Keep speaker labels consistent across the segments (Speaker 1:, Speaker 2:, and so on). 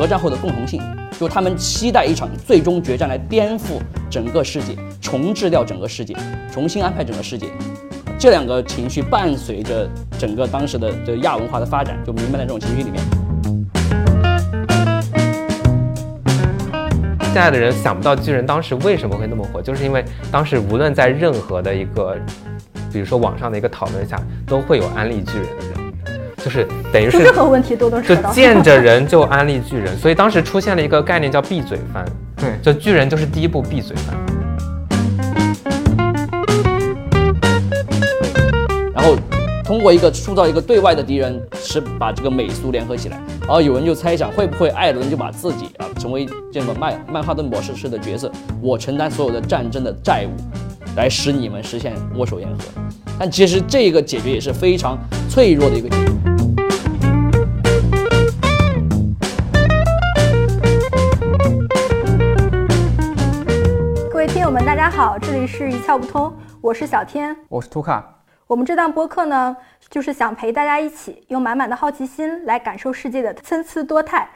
Speaker 1: 核战后的共同性，就他们期待一场最终决战来颠覆整个世界，重置掉整个世界，重新安排整个世界。这两个情绪伴随着整个当时的这亚文化的发展，就弥漫在这种情绪里面。
Speaker 2: 现在的人想不到巨人当时为什么会那么火，就是因为当时无论在任何的一个，比如说网上的一个讨论下，都会有安利巨人的人，就是等于是
Speaker 3: 任何问题都能
Speaker 2: 就见着人就安利巨人，所以当时出现了一个概念叫闭嘴番，
Speaker 4: 对，
Speaker 2: 就巨人就是第一部闭嘴番。
Speaker 1: 然后通过一个塑造一个对外的敌人，是把这个美苏联合起来。然后有人就猜想，会不会艾伦就把自己啊成为这个曼曼哈顿模式式的角色，我承担所有的战争的债务，来使你们实现握手言和。但其实这个解决也是非常脆弱的一个解决。
Speaker 3: 好，这里是一窍不通，我是小天，
Speaker 4: 我是图卡。
Speaker 3: 我们这档播客呢，就是想陪大家一起用满满的好奇心来感受世界的参差多态。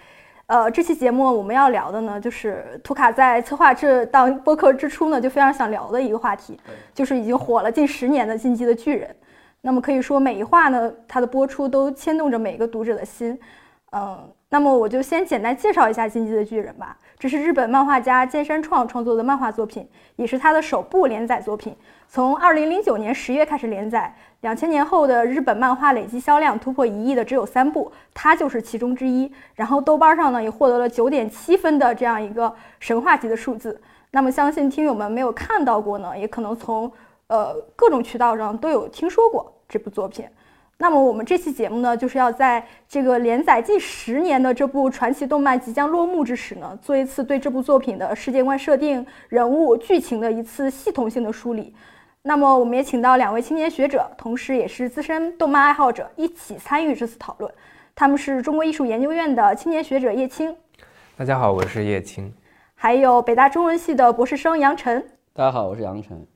Speaker 3: 呃，这期节目我们要聊的呢，就是图卡在策划这档播客之初呢，就非常想聊的一个话题，就是已经火了近十年的《进击的巨人》。那么可以说，每一话呢，它的播出都牵动着每个读者的心。嗯，那么我就先简单介绍一下《进击的巨人》吧。这是日本漫画家剑山创创作的漫画作品，也是他的首部连载作品。从二零零九年十月开始连载，两千年后的日本漫画累计销量突破一亿的只有三部，它就是其中之一。然后豆瓣上呢也获得了九点七分的这样一个神话级的数字。那么相信听友们没有看到过呢，也可能从呃各种渠道上都有听说过这部作品。那么我们这期节目呢，就是要在这个连载近十年的这部传奇动漫即将落幕之时呢，做一次对这部作品的世界观设定、人物、剧情的一次系统性的梳理。那么我们也请到两位青年学者，同时也是资深动漫爱好者，一起参与这次讨论。他们是中国艺术研究院的青年学者叶青，
Speaker 2: 大家好，我是叶青；
Speaker 3: 还有北大中文系的博士生杨晨，
Speaker 1: 大家好，我是杨晨。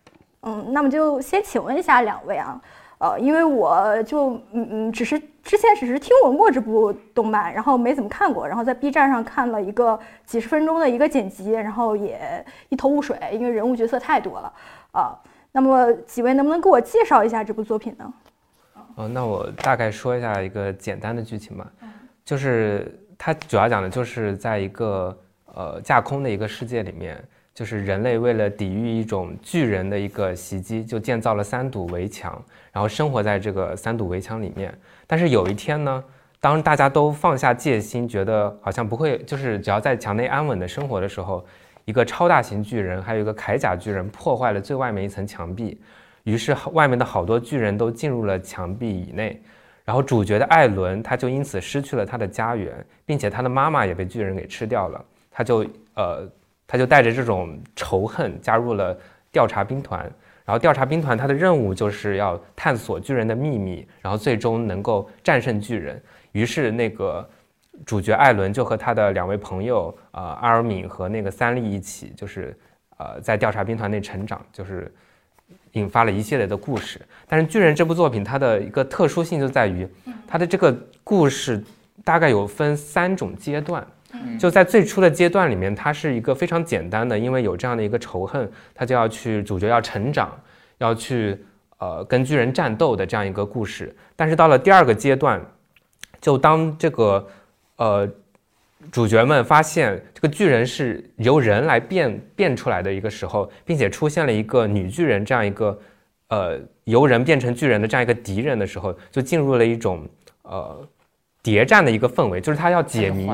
Speaker 3: 嗯，那么就先请问一下两位啊。呃，因为我就嗯嗯，只是之前只是听闻过这部动漫，然后没怎么看过，然后在 B 站上看了一个几十分钟的一个剪辑，然后也一头雾水，因为人物角色太多了啊。那么几位能不能给我介绍一下这部作品呢？
Speaker 2: 哦，那我大概说一下一个简单的剧情吧，就是它主要讲的就是在一个呃架空的一个世界里面。就是人类为了抵御一种巨人的一个袭击，就建造了三堵围墙，然后生活在这个三堵围墙里面。但是有一天呢，当大家都放下戒心，觉得好像不会，就是只要在墙内安稳的生活的时候，一个超大型巨人，还有一个铠甲巨人破坏了最外面一层墙壁，于是外面的好多巨人都进入了墙壁以内。然后主角的艾伦他就因此失去了他的家园，并且他的妈妈也被巨人给吃掉了。他就呃。他就带着这种仇恨加入了调查兵团，然后调查兵团它的任务就是要探索巨人的秘密，然后最终能够战胜巨人。于是那个主角艾伦就和他的两位朋友，呃，阿尔敏和那个三笠一起，就是呃在调查兵团内成长，就是引发了一系列的故事。但是巨人这部作品它的一个特殊性就在于，它的这个故事大概有分三种阶段。就在最初的阶段里面，它是一个非常简单的，因为有这样的一个仇恨，他就要去主角要成长，要去呃跟巨人战斗的这样一个故事。但是到了第二个阶段，就当这个呃主角们发现这个巨人是由人来变 变出来的一个时候，并且出现了一个女巨人这样一个呃由人变成巨人的这样一个敌人的时候，就进入了一种呃。谍战的一个氛围，就是他要解谜，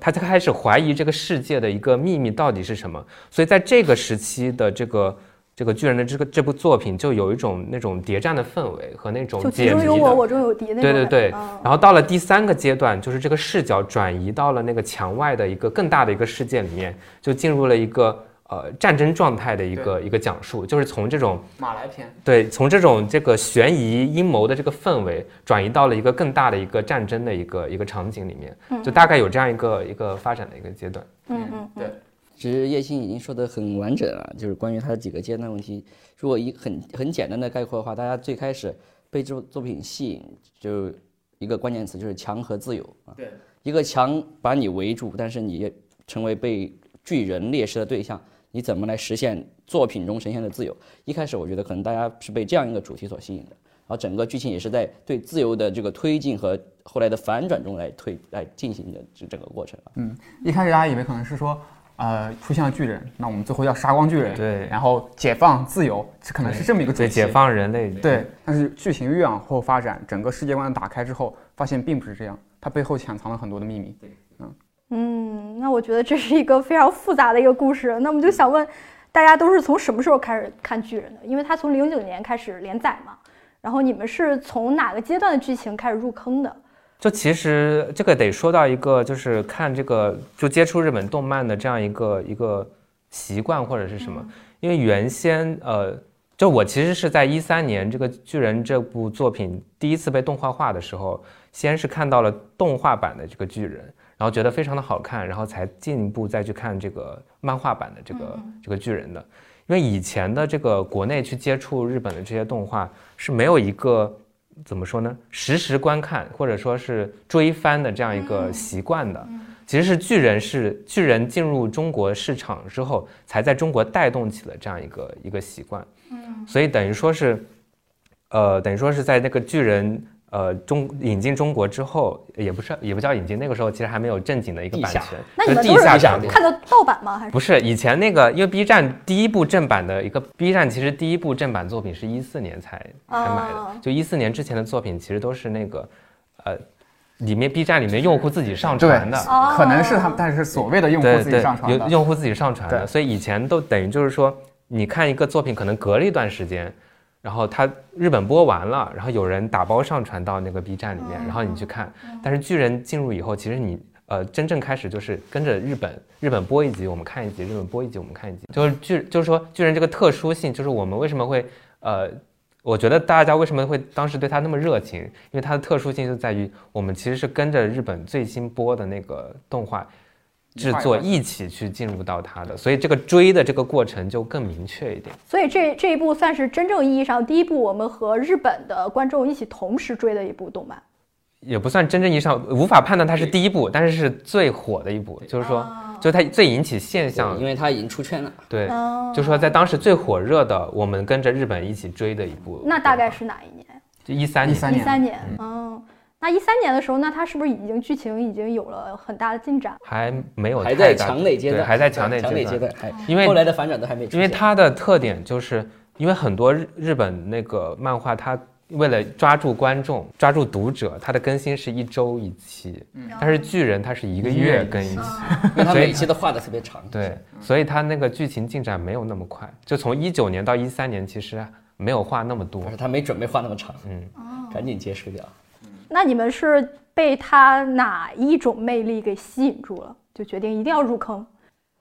Speaker 2: 他就开始怀疑这个世界的一个秘密到底是什么。所以在这个时期的这个这个巨人的这个这部作品，就有一种那种谍战的氛围和那种解谜的。
Speaker 3: 中有我，我中有敌那种。
Speaker 2: 对对对。然后到了第三个阶段，就是这个视角转移到了那个墙外的一个更大的一个世界里面，就进入了一个。呃，战争状态的一个一个讲述，就是从这种
Speaker 4: 马来篇，
Speaker 2: 对，从这种这个悬疑阴谋的这个氛围，转移到了一个更大的一个战争的一个一个场景里面，就大概有这样一个一个发展的一个阶段。
Speaker 3: 嗯嗯，
Speaker 4: 对。
Speaker 1: 其实叶欣已经说的很完整了，就是关于他的几个阶段问题。如果一很很简单的概括的话，大家最开始被这部作品吸引，就一个关键词，就是强和自由啊。
Speaker 4: 对，
Speaker 1: 一个强把你围住，但是你也成为被巨人猎食的对象，你怎么来实现作品中呈现的自由？一开始我觉得可能大家是被这样一个主题所吸引的，然后整个剧情也是在对自由的这个推进和后来的反转中来推来进行的这整个过程啊。
Speaker 4: 嗯，一开始大家以为可能是说，呃，出现了巨人，那我们最后要杀光巨人，
Speaker 2: 对
Speaker 4: 然后解放自由，这可能是这么一个主
Speaker 2: 对，
Speaker 4: 题。
Speaker 2: 解放人类。
Speaker 4: 对，但是剧情越往后发展，整个世界观打开之后，发现并不是这样，它背后潜藏了很多的秘密。
Speaker 3: 嗯，那我觉得这是一个非常复杂的一个故事。那我们就想问，大家都是从什么时候开始看巨人的？因为它从零九年开始连载嘛。然后你们是从哪个阶段的剧情开始入坑的？
Speaker 2: 就其实这个得说到一个，就是看这个就接触日本动漫的这样一个一个习惯或者是什么，因为原先呃，就我其实是在一三年这个巨人这部作品第一次被动画化的时候，先是看到了动画版的这个巨人，然后觉得非常的好看，然后才进一步再去看这个漫画版的这个这个巨人的。因为以前的这个国内去接触日本的这些动画是没有一个怎么说呢，实时观看或者说是追番的这样一个习惯的。其实是巨人是巨人进入中国市场之后，才在中国带动起了这样一个一个习惯。嗯，所以等于说是，呃，等于说是在那个巨人呃中引进中国之后，也不是也不叫引进，那个时候其实还没有正经的一个版权，
Speaker 3: 那你们都是。看的盗版吗？还是
Speaker 2: 不是以前那个，因为 B 站第一部正版的一个 B 站，其实第一部正版作品是一四年才才买的，
Speaker 3: 哦
Speaker 2: 就一四年之前的作品其实都是那个，呃，里面 B 站里面用户自己上传的，
Speaker 3: 哦
Speaker 4: 可能是他们，但是所谓的用户自己上传的，
Speaker 2: 有用户自己上传的，所以以前都等于就是说，你看一个作品可能隔了一段时间。然后它日本播完了，然后有人打包上传到那个 B 站里面，然后你去看。但是巨人进入以后，其实你呃真正开始就是跟着日本日本播一集，我们看一集；日本播一集，我们看一集。就是巨就是说巨人这个特殊性，就是我们为什么会呃，我觉得大家为什么会当时对他那么热情，因为它的特殊性就在于我们其实是跟着日本最新播的那个动画。制作一起去进入到它的，所以这个追的这个过程就更明确一点。
Speaker 3: 所以这这一部算是真正意义上第一部我们和日本的观众一起同时追的一部动漫。
Speaker 2: 也不算真正意义上无法判断它是第一部，但是是最火的一部，就是说，就是它最引起现象
Speaker 1: 因，为它已经出圈了。
Speaker 2: 对，
Speaker 3: 哦
Speaker 2: 就是说在当时最火热的，我们跟着日本一起追的一部，
Speaker 3: 那大概是哪一年？
Speaker 2: 就一三年
Speaker 4: ，13年
Speaker 3: 一三年。嗯，那一三年的时候，那它是不是已经剧情已经有了很大的进展？
Speaker 2: 还没有
Speaker 1: 还在
Speaker 2: 太大
Speaker 1: 墙内阶段，
Speaker 2: 对还在强内阶
Speaker 1: 阶段，还
Speaker 2: 因为
Speaker 1: 后来的反转都还没。
Speaker 2: 因为它的特点就是，因为很多日日本那个漫画，它为了抓住观众、抓住读者，它的更新是一周一期，但是巨人它是一个月更一期，
Speaker 1: 因为它
Speaker 2: 所以
Speaker 1: 每期都画的特别长。
Speaker 2: 对，所以它那个剧情进展没有那么快，就从一九年到一三年，其实没有画那么多
Speaker 1: 而。且他没准备画那么长，
Speaker 2: 嗯，
Speaker 1: 赶紧结束掉。
Speaker 3: 那你们是被他哪一种魅力给吸引住了，就决定一定要入坑？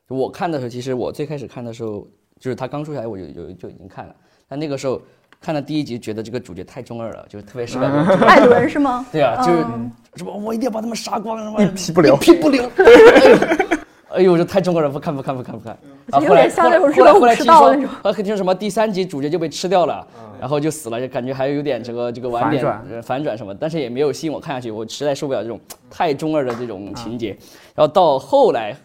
Speaker 1: 我看的时候，其实我最开始看的时候，就是他刚出来，我就有就已经看了。但那个时候看了第一集，觉得这个主角太中二了，就是特别是
Speaker 3: 艾伦是吗？
Speaker 1: 对啊，就是
Speaker 3: 嗯
Speaker 1: 什么我一定要把他们杀光，什么
Speaker 4: 一劈不了
Speaker 1: 一批不留。哎呦，这太中国人，不看不看不看不看。啊，
Speaker 3: 有
Speaker 1: 后来
Speaker 3: 点像那种
Speaker 1: 后来后来听说
Speaker 3: 道那种，
Speaker 1: 后来听说什么第三集主角就被吃掉了，然后就死了，就感觉还有点这个这个晚点
Speaker 4: 反转。
Speaker 1: 呃反转什么，但是也没有吸引我看下去，我实在受不了这种太中二的这种情节。然后到后来，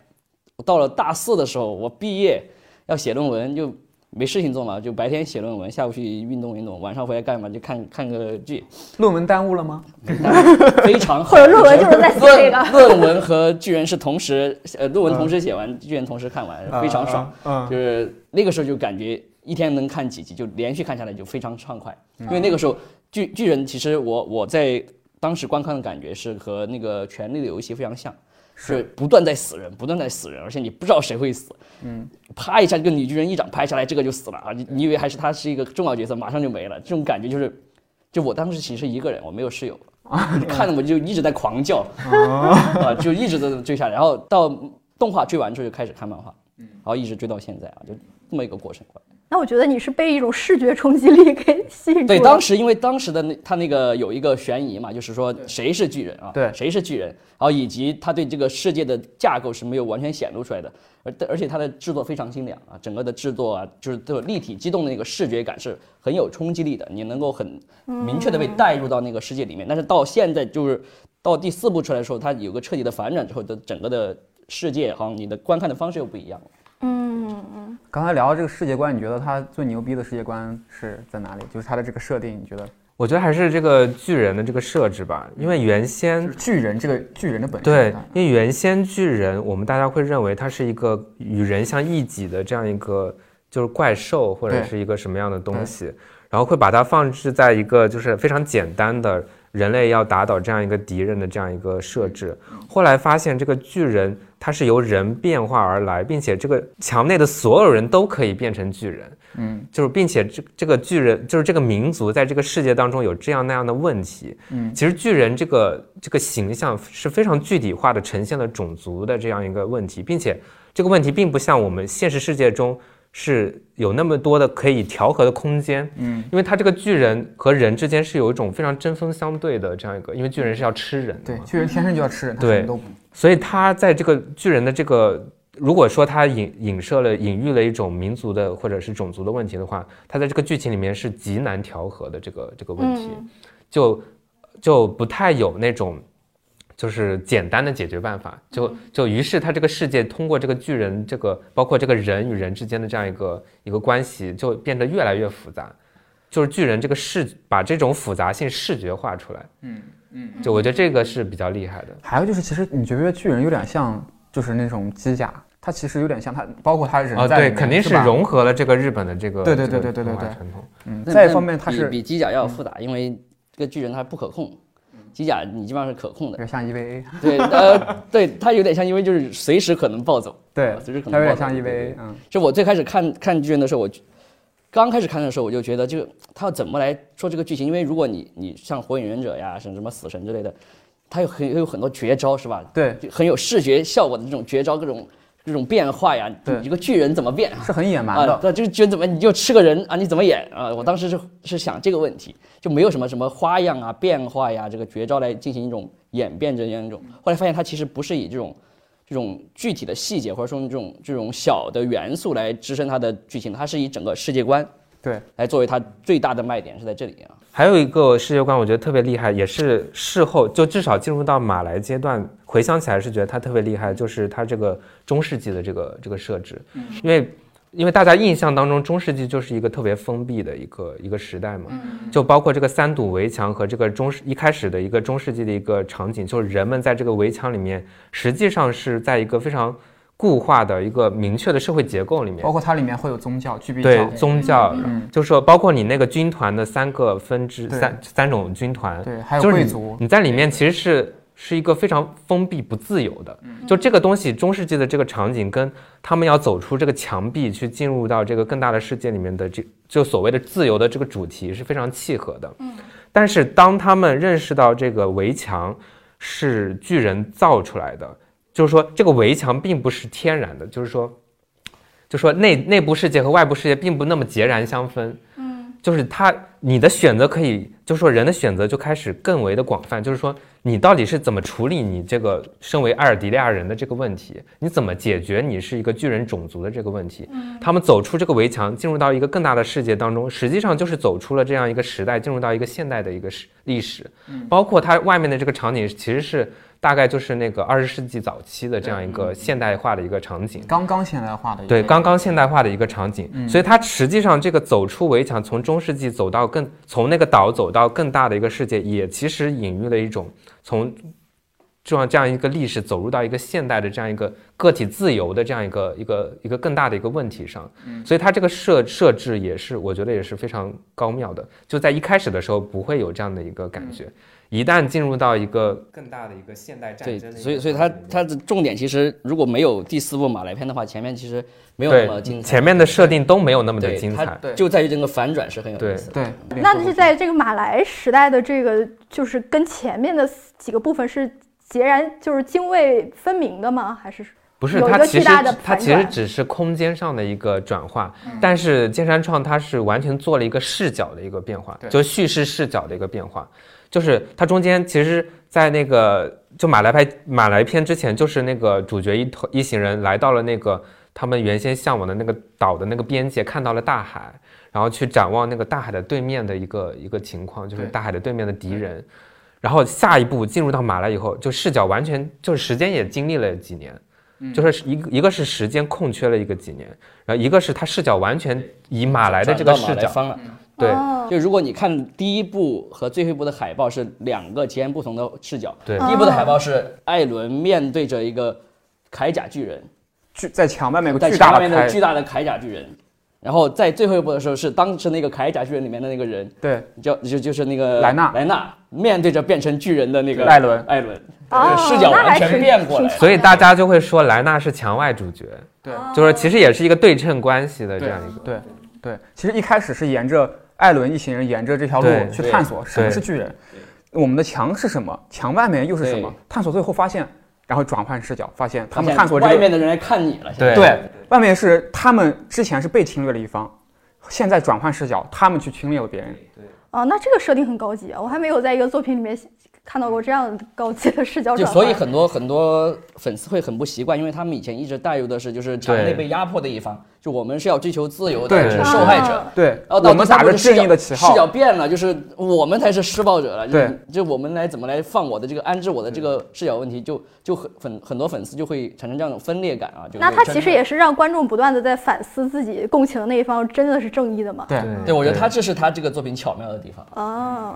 Speaker 1: 我到了大四的时候，我毕业要写论文，就没事情做嘛，就白天写论文，下午去运动运动，晚上回来干嘛就看看个剧，
Speaker 4: 论文耽误了吗？
Speaker 1: 非常好。
Speaker 3: 或者论文就是在写这个。
Speaker 1: 论论文和巨人是同时，呃，论文同时写完，巨人同时看完，非常爽。
Speaker 4: 嗯，
Speaker 1: 就是那个时候就感觉一天能看几集，就连续看下来就非常畅快。因为那个时候巨巨人其实我我在当时观看的感觉是和那个《权力的游戏》非常像，是不断在死人，不断在死人，而且你不知道谁会死。嗯，啪一下，这个女巨人一掌拍下来，这个就死了啊！你你以为还是他是一个重要角色，马上就没了，这种感觉就是，就我当时其实一个人，我没有室友。看的我就一直在狂叫，啊，就一直在追下来，然后到动画追完之后就开始看漫画，然后一直追到现在啊，就这么一个过程。
Speaker 3: 那我觉得你是被一种视觉冲击力给吸引住
Speaker 1: 对，当时因为当时的那他那个有一个悬疑嘛，就是说谁是巨人啊？
Speaker 4: 对
Speaker 1: 谁是巨人？然后以及他对这个世界的架构是没有完全显露出来的，而而且他的制作非常精良啊，整个的制作啊，就是这个立体机动的那个视觉感是很有冲击力的，你能够很明确的被带入到那个世界里面。但是到现在就是到第四部出来的时候，它有个彻底的反转之后的整个的世界，好像你的观看的方式又不一样了。
Speaker 4: 刚才聊到这个世界观，你觉得它最牛逼的世界观是在哪里？就是它的这个设定，你觉得？
Speaker 2: 我觉得还是这个巨人的这个设置吧，因为原先
Speaker 4: 就是巨人这个巨人的本身，
Speaker 2: 对，因为原先巨人，我们大家会认为它是一个与人相异己的这样一个就是怪兽或者是一个什么样的东西，然后会把它放置在一个就是非常简单的人类要打倒这样一个敌人的这样一个设置。后来发现这个巨人它是由人变化而来，并且这个墙内的所有人都可以变成巨人。
Speaker 4: 嗯。
Speaker 2: 就是并且这这个巨人就是这个民族在这个世界当中有这样那样的问题，
Speaker 4: 嗯。
Speaker 2: 其实巨人这个这个形象是非常具体化的呈现了种族的这样一个问题，并且这个问题并不像我们现实世界中是有那么多的可以调和的空间，
Speaker 4: 嗯，
Speaker 2: 因为他这个巨人和人之间是有一种非常针锋相对的这样一个，因为巨人是要吃人的，，
Speaker 4: 对巨人天生就要吃人，
Speaker 2: 对。所以他在这个巨人的这个，如果说他隐影射了、隐喻了一种民族的或者是种族的问题的话，他在这个剧情里面是极难调和的这个这个问题，
Speaker 3: 嗯。
Speaker 2: 就就不太有那种就是简单的解决办法，就就于是他这个世界通过这个巨人这个包括这个人与人之间的这样一个一个关系，就变得越来越复杂。就是巨人这个视把这种复杂性视觉化出来，
Speaker 4: 嗯嗯。
Speaker 2: 就我觉得这个是比较厉害的。
Speaker 4: 还有就是，其实你觉不觉得巨人有点像，就是那种机甲，它其实有点像它，包括它人
Speaker 2: 啊，对，肯定是融合了这个日本的这个
Speaker 4: 对对对对对对对
Speaker 2: 传统。
Speaker 4: 嗯，再一方面它是
Speaker 1: 比机甲要复杂，因为这个巨人它不可控，机甲你基本上是可控的。
Speaker 4: 有点像 EVA，
Speaker 1: 对，呃，对，它有点像，因为就是随时可能暴走。
Speaker 4: 对
Speaker 1: 啊，随时可
Speaker 4: 它有点像
Speaker 1: 能暴走对对
Speaker 4: EVA，嗯，
Speaker 1: 就我最开始看看巨人的时候，我刚开始看的时候，我就觉得这个他要怎么来说这个剧情？因为如果你你像火影忍者呀，像什么死神之类的，它有很有很多绝招是吧？
Speaker 4: 对，
Speaker 1: 就很有视觉效果的这种绝招，各种各种变化呀。
Speaker 4: 对
Speaker 1: 一个巨人怎么变？
Speaker 4: 是很野蛮
Speaker 1: 啊，
Speaker 4: 的，
Speaker 1: 对，就是觉得怎么你就吃个人啊，你怎么演啊？我当时是是想这个问题，就没有什么什么花样啊、变化呀，这个绝招来进行一种演变这样一种。后来发现它其实不是以这种这种具体的细节或者说这种这种小的元素来支撑它的剧情，它是以整个世界观
Speaker 4: 对，
Speaker 1: 来作为它最大的卖点是在这里啊。
Speaker 2: 还有一个世界观，我觉得特别厉害，也是事后就至少进入到马来阶段，回想起来是觉得它特别厉害，就是它这个中世纪的这个这个设置，因为因为大家印象当中中世纪就是一个特别封闭的一个一个时代嘛，就包括这个三堵围墙和这个中世一开始的一个中世纪的一个场景，就是人们在这个围墙里面，实际上是在一个非常固化的一个明确的社会结构里面。
Speaker 4: 包，括它里面会有宗教，具备
Speaker 2: 对，宗教，
Speaker 4: 嗯。
Speaker 2: 就是说包括你那个军团的三个分支，三三种军团，
Speaker 4: 对，还有贵族，
Speaker 2: 你在里面其实是是一个非常封闭不自由的，就这个东西，中世纪的这个场景跟他们要走出这个墙壁去进入到这个更大的世界里面的这就所谓的自由的这个主题是非常契合的。但是当他们认识到这个围墙是巨人造出来的，就是说这个围墙并不是天然的，就是说，就说内内部世界和外部世界并不那么截然相分。嗯，就是它你的选择可以，就是说人的选择就开始更为的广泛，就是说你到底是怎么处理你这个身为埃尔迪利亚人的这个问题，你怎么解决你是一个巨人种族的这个问题？嗯他们走出这个围墙，进入到一个更大的世界当中，实际上就是走出了这样一个时代，进入到一个现代的一个史历史，包括它外面的这个场景，其实是大概就是那个二十世纪早期的这样一个现代化的一个场景。
Speaker 4: 刚刚现代化的，
Speaker 2: 对，刚刚现代化的一个场景，所以它实际上这个走出围墙，从中世纪走到更从那个岛走到更大的一个世界，也其实隐喻了一种从这样这样一个历史走入到一个现代的这样一个个体自由的这样一个一个一个更大的一个问题上，所以它这个设设置也是我觉得也是非常高妙的，就在一开始的时候不会有这样的一个感觉，一旦进入到一个更大的一个现代战争
Speaker 1: 所以所以它它的重点其实如果没有第四部马来篇的话，前面其实没有那么精彩。
Speaker 2: 前面的设定都没有那么的精彩。
Speaker 4: 对
Speaker 1: 就在于这个反转是很有意思的。
Speaker 4: 对，
Speaker 3: 那是在这个马来时代的这个，就是跟前面的几个部分是截然就是泾渭分明的吗？还是
Speaker 2: 不是，它其实它其实只是空间上的一个转化，但是剑山创它是完全做了一个视角的一个变化，就叙事视角的一个变化，就是它中间其实，在那个就马来拍马来片之前，就是那个主角一头一行人来到了那个他们原先向往的那个岛的那个边界，看到了大海，然后去展望那个大海的对面的一个一个情况，就是大海的对面的敌人。然后下一步进入到马来以后，就视角完全就是时间也经历了几年，就是一个一个是时间空缺了一个几年，然后一个是他视角完全以马来的这个
Speaker 1: 马
Speaker 2: 视角，
Speaker 1: 方了。
Speaker 2: 对。
Speaker 3: 哦。
Speaker 1: 就如果你看第一部和最后一部的海报是两个截然不同的视角，
Speaker 2: 对。
Speaker 1: 第一部的海报是艾伦面对着一个铠甲巨人，
Speaker 4: 巨在墙外面有个
Speaker 1: 在
Speaker 4: 巨大的
Speaker 1: 墙外面的
Speaker 4: 铠
Speaker 1: 巨大的铠甲巨人，然后在最后一部的时候是当时那个铠甲巨人里面的那个人，
Speaker 4: 对。
Speaker 1: 叫就就是那个
Speaker 4: 莱纳。
Speaker 1: 莱纳面对着变成巨人的那个
Speaker 4: 艾伦。
Speaker 1: 艾伦，
Speaker 3: 哦
Speaker 1: 视角完全变过来。
Speaker 3: 挺。
Speaker 2: 所以大家就会说莱纳是墙外主角，
Speaker 4: 对。
Speaker 2: 就是其实也是一个对称关系的这样一个。
Speaker 4: 对对，其实一开始是沿着艾伦一行人沿着这条路去探索什么是巨人，我们的墙是什么，墙外面又是什么，探索最后发现，然后转换视角，发现他们探索这个
Speaker 1: 外面的人来看你了，
Speaker 2: 对。
Speaker 4: 对，外面是他们之前是被侵略的一方，现在转换视角，他们去侵略了别人。
Speaker 3: 哦，那这个设定很高级啊，我还没有在一个作品里面看到过这样高级的视角
Speaker 1: 就
Speaker 3: 转换。
Speaker 1: 所以很多很多粉丝会很不习惯，因为他们以前一直带入的是就是场内被压迫的一方，就我们是要追求自由的，
Speaker 4: 对
Speaker 1: 是受害者
Speaker 3: 啊。
Speaker 4: 对，
Speaker 1: 然后到
Speaker 4: 我们打着正义的旗号
Speaker 1: 视角，变了，就是我们才是施暴者了。就就我们来怎么来放我的这个安置我的这个视角问题，就就很很很多粉丝就会产生这样的分裂感啊。就
Speaker 3: 那他其实也是让观众不断的在反思自己共情的那一方真的是正义的吗？
Speaker 4: 对
Speaker 1: 对，我觉得他这是他这个作品巧妙的地方。
Speaker 3: 哦，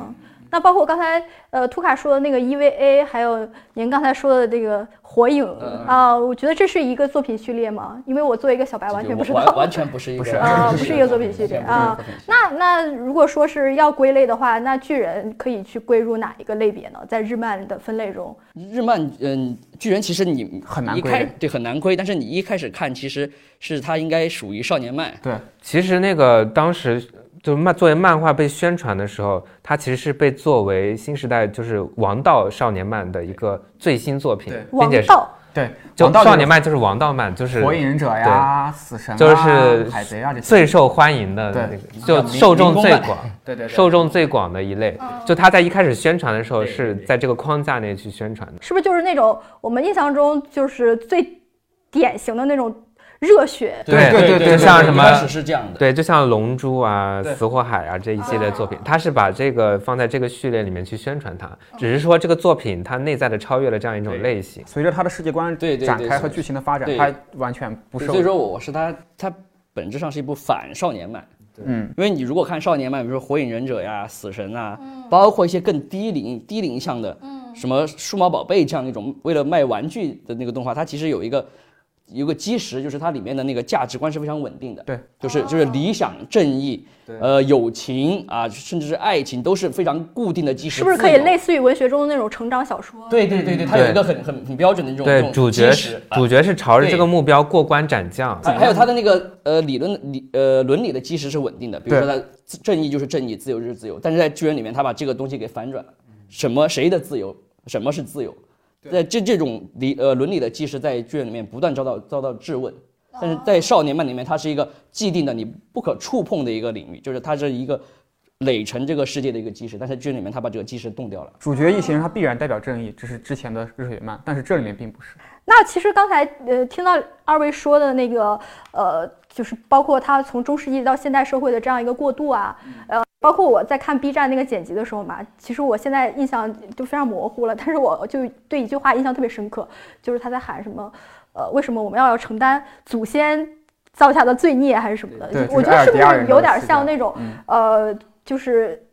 Speaker 3: 那包括刚才呃图卡说的那个 EVA，还有您刚才说的这个火影
Speaker 1: 嗯
Speaker 3: 啊、我觉得这是一个作品序列吗？因为我作为一个小白完全不知道。
Speaker 1: 完完全不是一个
Speaker 4: 不是
Speaker 3: 啊，不是一个作品序列啊。那那如果说是要归类的话，那巨人可以去归入哪一个类别呢？在日漫的分类中，
Speaker 1: 日漫，嗯，巨人其实你
Speaker 4: 很难归
Speaker 1: 对很难归，但是你一开始看其实是它应该属于少年漫，
Speaker 4: 对，
Speaker 2: 其实那个当时就是漫作为漫画被宣传的时候，它其实是被作为新时代就是王道少年漫的一个最新作品并且是
Speaker 3: 道
Speaker 4: 对，
Speaker 2: 就
Speaker 4: 王道
Speaker 2: 少年漫就是王道漫，就是
Speaker 4: 火影忍者呀、死神啊、
Speaker 2: 就是
Speaker 4: 海贼啊这些，
Speaker 2: 最受欢迎的那个，就受众最广，
Speaker 4: 对对对，
Speaker 2: 受众最广的一类。就他在一开始宣传的时候是在这个框架内去宣传的。
Speaker 3: 是不是就是那种我们印象中就是最典型的那种热血？
Speaker 2: 对
Speaker 4: 对对
Speaker 2: 对像什么
Speaker 1: 一开始是这样的，
Speaker 2: 对，就像《龙珠》啊、《死火海》啊这一系列作品，他是把这个放在这个序列里面去宣传它，只是说这个作品它内在的超越了这样一种类型。
Speaker 4: 随着他的世界观
Speaker 1: 对对对
Speaker 4: 展开和剧情的发展，
Speaker 1: 对
Speaker 4: 他完全不受
Speaker 1: 所以说我是它，它本质上是一部反少年漫。
Speaker 4: 嗯，
Speaker 1: 因为你如果看少年漫，比如说《火影忍者》呀、死神啊，包括一些更低龄、低龄向的，什么数码宝贝这样一种为了卖玩具的那个动画，它其实有一个有个基石，就是它里面的那个价值观是非常稳定的。
Speaker 4: 对，
Speaker 1: 就是就是理想、正义，呃，友情啊，甚至是爱情都是非常固定的基石。
Speaker 3: 是不是可以类似于文学中的那种成长小说？
Speaker 1: 对对对对，它有一个很很很标准的这种这
Speaker 2: 对，主角是主角是朝着这个目标过关斩将。
Speaker 1: 还还有它的那个呃理论理呃伦理的基石是稳定的，比如说它正义就是正义，自由就是自由。但是在巨人里面，他把这个东西给反转了，什么谁的自由，什么是自由？在这这种理呃伦理的基石在剧院里面不断遭到遭到质问，但是在少年漫里面，它是一个既定的你不可触碰的一个领域，就是它是一个垒成这个世界的一个基石，但是巨人里面它把这个基石动掉了。
Speaker 4: 主角一行人他必然代表正义，这是之前的热血漫，但是这里面并不是。
Speaker 3: 那其实刚才呃听到二位说的那个呃，就是包括他从中世纪到现代社会的这样一个过渡啊，呃，包括我在看 B 站那个剪辑的时候嘛，其实我现在印象就非常模糊了，但是我就对一句话印象特别深刻，就是他在喊什么呃，为什么我们要要承担祖先造下的罪孽还是什么的？我觉得是不
Speaker 4: 是
Speaker 3: 有点像那种
Speaker 4: 嗯
Speaker 3: 呃，就是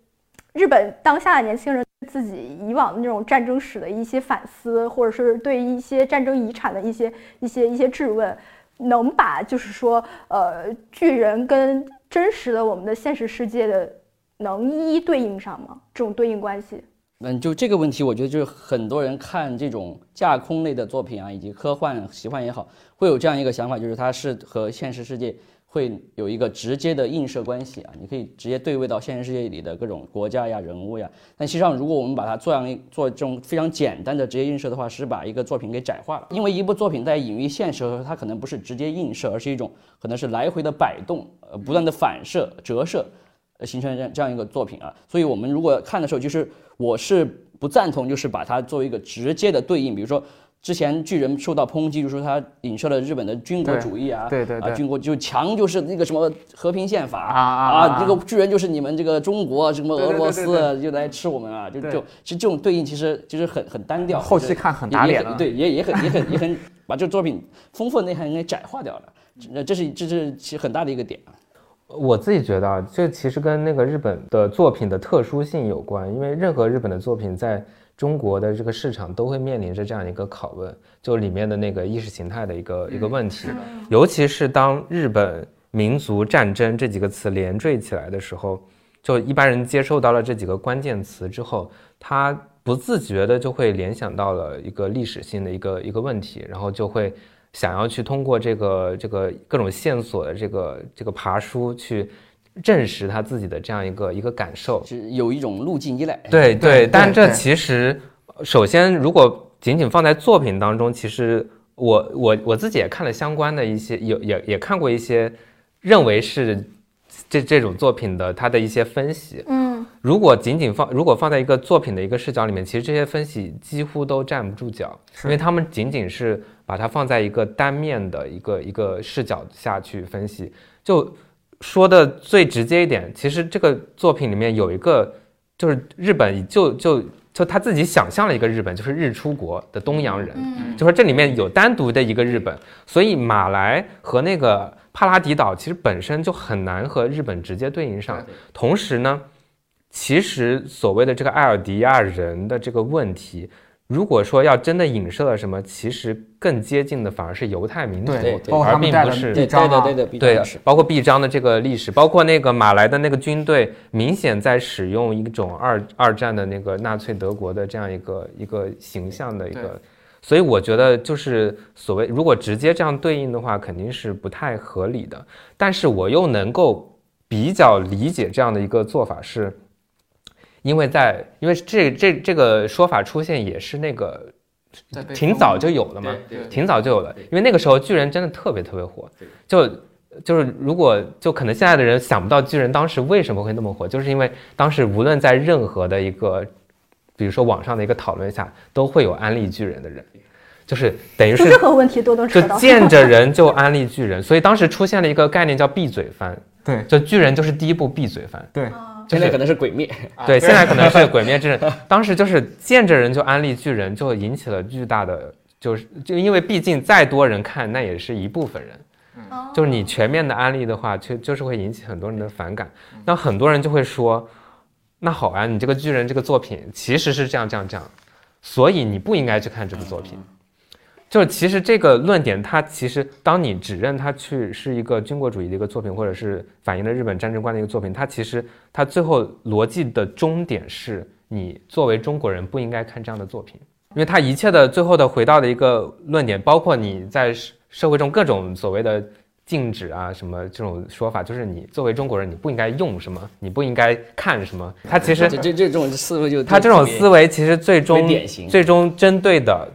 Speaker 3: 日本当下的年轻人自己以往的那种战争史的一些反思，或者是对一些战争遗产的一些一些一些质问，能把就是说呃巨人跟真实的我们的现实世界的能一一对应上吗？这种对应关系？
Speaker 1: 嗯，就这个问题，我觉得就是很多人看这种架空类的作品啊，以及科幻、奇幻也好，会有这样一个想法，就是它是和现实世界会有一个直接的映射关系啊，你可以直接对位到现实世界里的各种国家呀、人物呀。但实际上，如果我们把它做样做这种非常简单的直接映射的话，是把一个作品给窄化了。因为一部作品在隐喻现实的时候，它可能不是直接映射，而是一种可能是来回的摆动，呃，不断的反射、折射，呃，形成这样这样一个作品啊。所以我们如果看的时候，就是我是不赞同，就是把它作为一个直接的对应，比如说。之前巨人受到抨击，就说他影射了日本的军国主义啊，
Speaker 4: 对对对。
Speaker 1: 啊，军国就强就是那个什么和平宪法
Speaker 4: 啊啊啊
Speaker 1: 这个巨人就是你们这个中国什么俄罗斯就来吃我们啊，就就其实这种对应其实就是很很单调，
Speaker 4: 后期看很打脸了。
Speaker 1: 对，也也很也很也很把这个作品丰富的内涵给窄化掉了，这这是这是其实很大的一个点啊。
Speaker 2: 我自己觉得啊，这其实跟那个日本的作品的特殊性有关，因为任何日本的作品在中国的这个市场都会面临着这样一个拷问，就里面的那个意识形态的一个一个问题，尤其是当日本民族战争这几个词连缀起来的时候，就一般人接受到了这几个关键词之后，他不自觉的就会联想到了一个历史性的一个一个问题，然后就会。想要去通过这个这个各种线索的这个这个爬书去证实他自己的这样一个一个感受，
Speaker 1: 是有一种路径依赖。
Speaker 2: 对对，但这其实首先如果仅仅放在作品当中，其实我我我自己也看了相关的一些，有也也看过一些认为是这这种作品的它的一些分析，
Speaker 3: 嗯，
Speaker 2: 如果仅仅放，如果放在一个作品的一个视角里面，其实这些分析几乎都站不住脚，因为他们仅仅是把它放在一个单面的一个一个视角下去分析。就说的最直接一点，其实这个作品里面有一个，就是日本就就就他自己想象了一个日本，就是日出国的东洋人，就说这里面有单独的一个日本，所以马来和那个帕拉迪岛其实本身就很难和日本直接对应上。同时呢，其实所谓的这个艾尔迪亚人的这个问题，如果说要真的影射了什么，其实更接近的反而是犹太民族而并不是
Speaker 1: 对
Speaker 4: 臂章啊
Speaker 1: 对对对，
Speaker 2: 对
Speaker 1: 的，
Speaker 2: 包括臂章的这个历史，包括那个马来的那个军队，明显在使用一种二二战的那个纳粹德国的这样一个一个形象的一个，所以我觉得就是所谓如果直接这样对应的话，肯定是不太合理的。但是我又能够比较理解这样的一个做法是。因为在，因为这这这个说法出现也是那个挺早就有了嘛，挺早就有了，因为那个时候巨人真的特别特别火，就就是如果就可能现在的人想不到巨人当时为什么会那么火，就是因为当时无论在任何的一个，比如说网上的一个讨论下，都会有安利巨人的人，就是等于
Speaker 3: 就是任何问题都能
Speaker 2: 就
Speaker 3: 扯到。
Speaker 2: 见着人就安利巨人，所以当时出现了一个概念叫闭嘴番，
Speaker 4: 对。
Speaker 2: 就巨人就是第一部闭嘴番，
Speaker 4: 对，
Speaker 2: 就是
Speaker 1: 现在可能是鬼灭，
Speaker 2: 对，现在可能是鬼灭之刃，当时就是见着人就安利巨人，就引起了巨大的，就是就因为毕竟再多人看，那也是一部分人，
Speaker 3: 哦。
Speaker 2: 就是你全面的安利的话，就就是会引起很多人的反感。那很多人就会说，那好啊，你这个巨人这个作品其实是这样这样这样，所以你不应该去看这部作品。就是其实这个论点，它其实当你指认它去是一个军国主义的一个作品，或者是反映了日本战争观的一个作品，它其实它最后逻辑的终点是你作为中国人不应该看这样的作品，因为它一切的最后的回到的一个论点，包括你在社社会中各种所谓的禁止啊什么这种说法，就是你作为中国人你不应该用什么，你不应该看什么，它其实
Speaker 1: 这这这种思维就
Speaker 2: 它这种思
Speaker 1: 维，
Speaker 2: 其实最终最终针对的，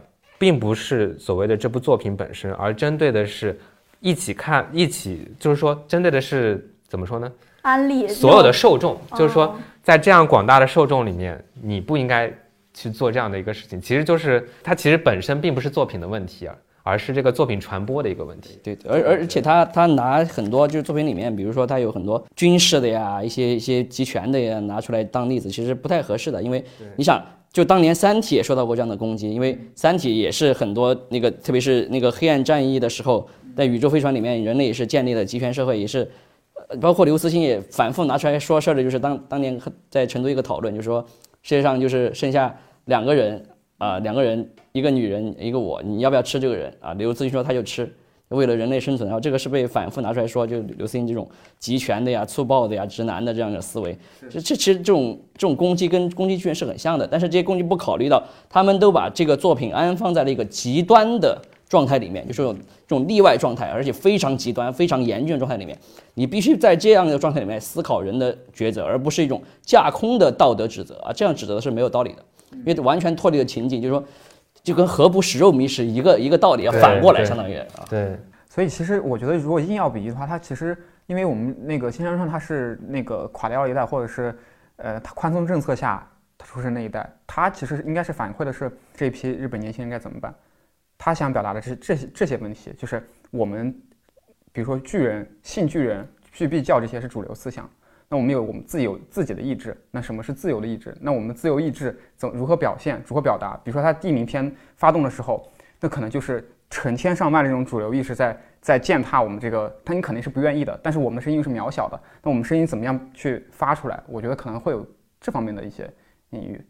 Speaker 2: 并不是所谓的这部作品本身，而针对的是一起看，一起就是说，针对的是怎么说呢？
Speaker 3: 安利
Speaker 2: 所有的受众，就是说
Speaker 3: 哦，
Speaker 2: 在这样广大的受众里面，你不应该去做这样的一个事情。其实就是它其实本身并不是作品的问题啊，而是这个作品传播的一个问题。
Speaker 1: 对，而而且他他拿很多就是作品里面，比如说他有很多军事的呀，一些一些集权的呀拿出来当例子，其实不太合适的，因为你想。就当年《三体》也受到过这样的攻击，因为《三体》也是很多那个，特别是那个黑暗战役的时候，在宇宙飞船里面，人类也是建立了集权社会，也是，包括刘慈欣也反复拿出来说事儿的，就是当当年在成都一个讨论，就是说世界上就是剩下两个人啊、两个人，一个女人，一个我，你要不要吃这个人啊？刘慈欣说他就吃，为了人类生存，然后这个是被反复拿出来说，就刘慈欣这种集权的呀、粗暴的呀、直男的这样的思维，这这其实这种这种攻击跟攻击巨人是很像的，但是这些攻击不考虑到，他们都把这个作品安放在了一个极端的状态里面，就是这种这种例外状态，而且非常极端、非常严峻的状态里面，你必须在这样的状态里面思考人的抉择，而不是一种架空的道德指责啊，这样指责是没有道理的，因为完全脱离了情境，就是说，就跟何不食肉糜是一个一个道理，要反过来，相当于啊，
Speaker 2: 对，
Speaker 4: 所以其实我觉得，如果硬要比喻的话，它其实因为我们那个新山上它是那个垮掉一代，或者是呃它宽松政策下它出生那一代，它其实应该是反馈的是这一批日本年轻人该怎么办。他想表达的是这些这些问题，就是我们比如说巨人、性巨人、巨必教这些是主流思想。那我们有我们自己有自己的意志，那什么是自由的意志？那我们自由意志怎如何表现、如何表达？比如说它地名篇发动的时候，那可能就是成千上万的这种主流意识在在践踏我们这个，它你肯定是不愿意的，但是我们的声音是渺小的，那我们声音怎么样去发出来？我觉得可能会有这方面的一些隐喻。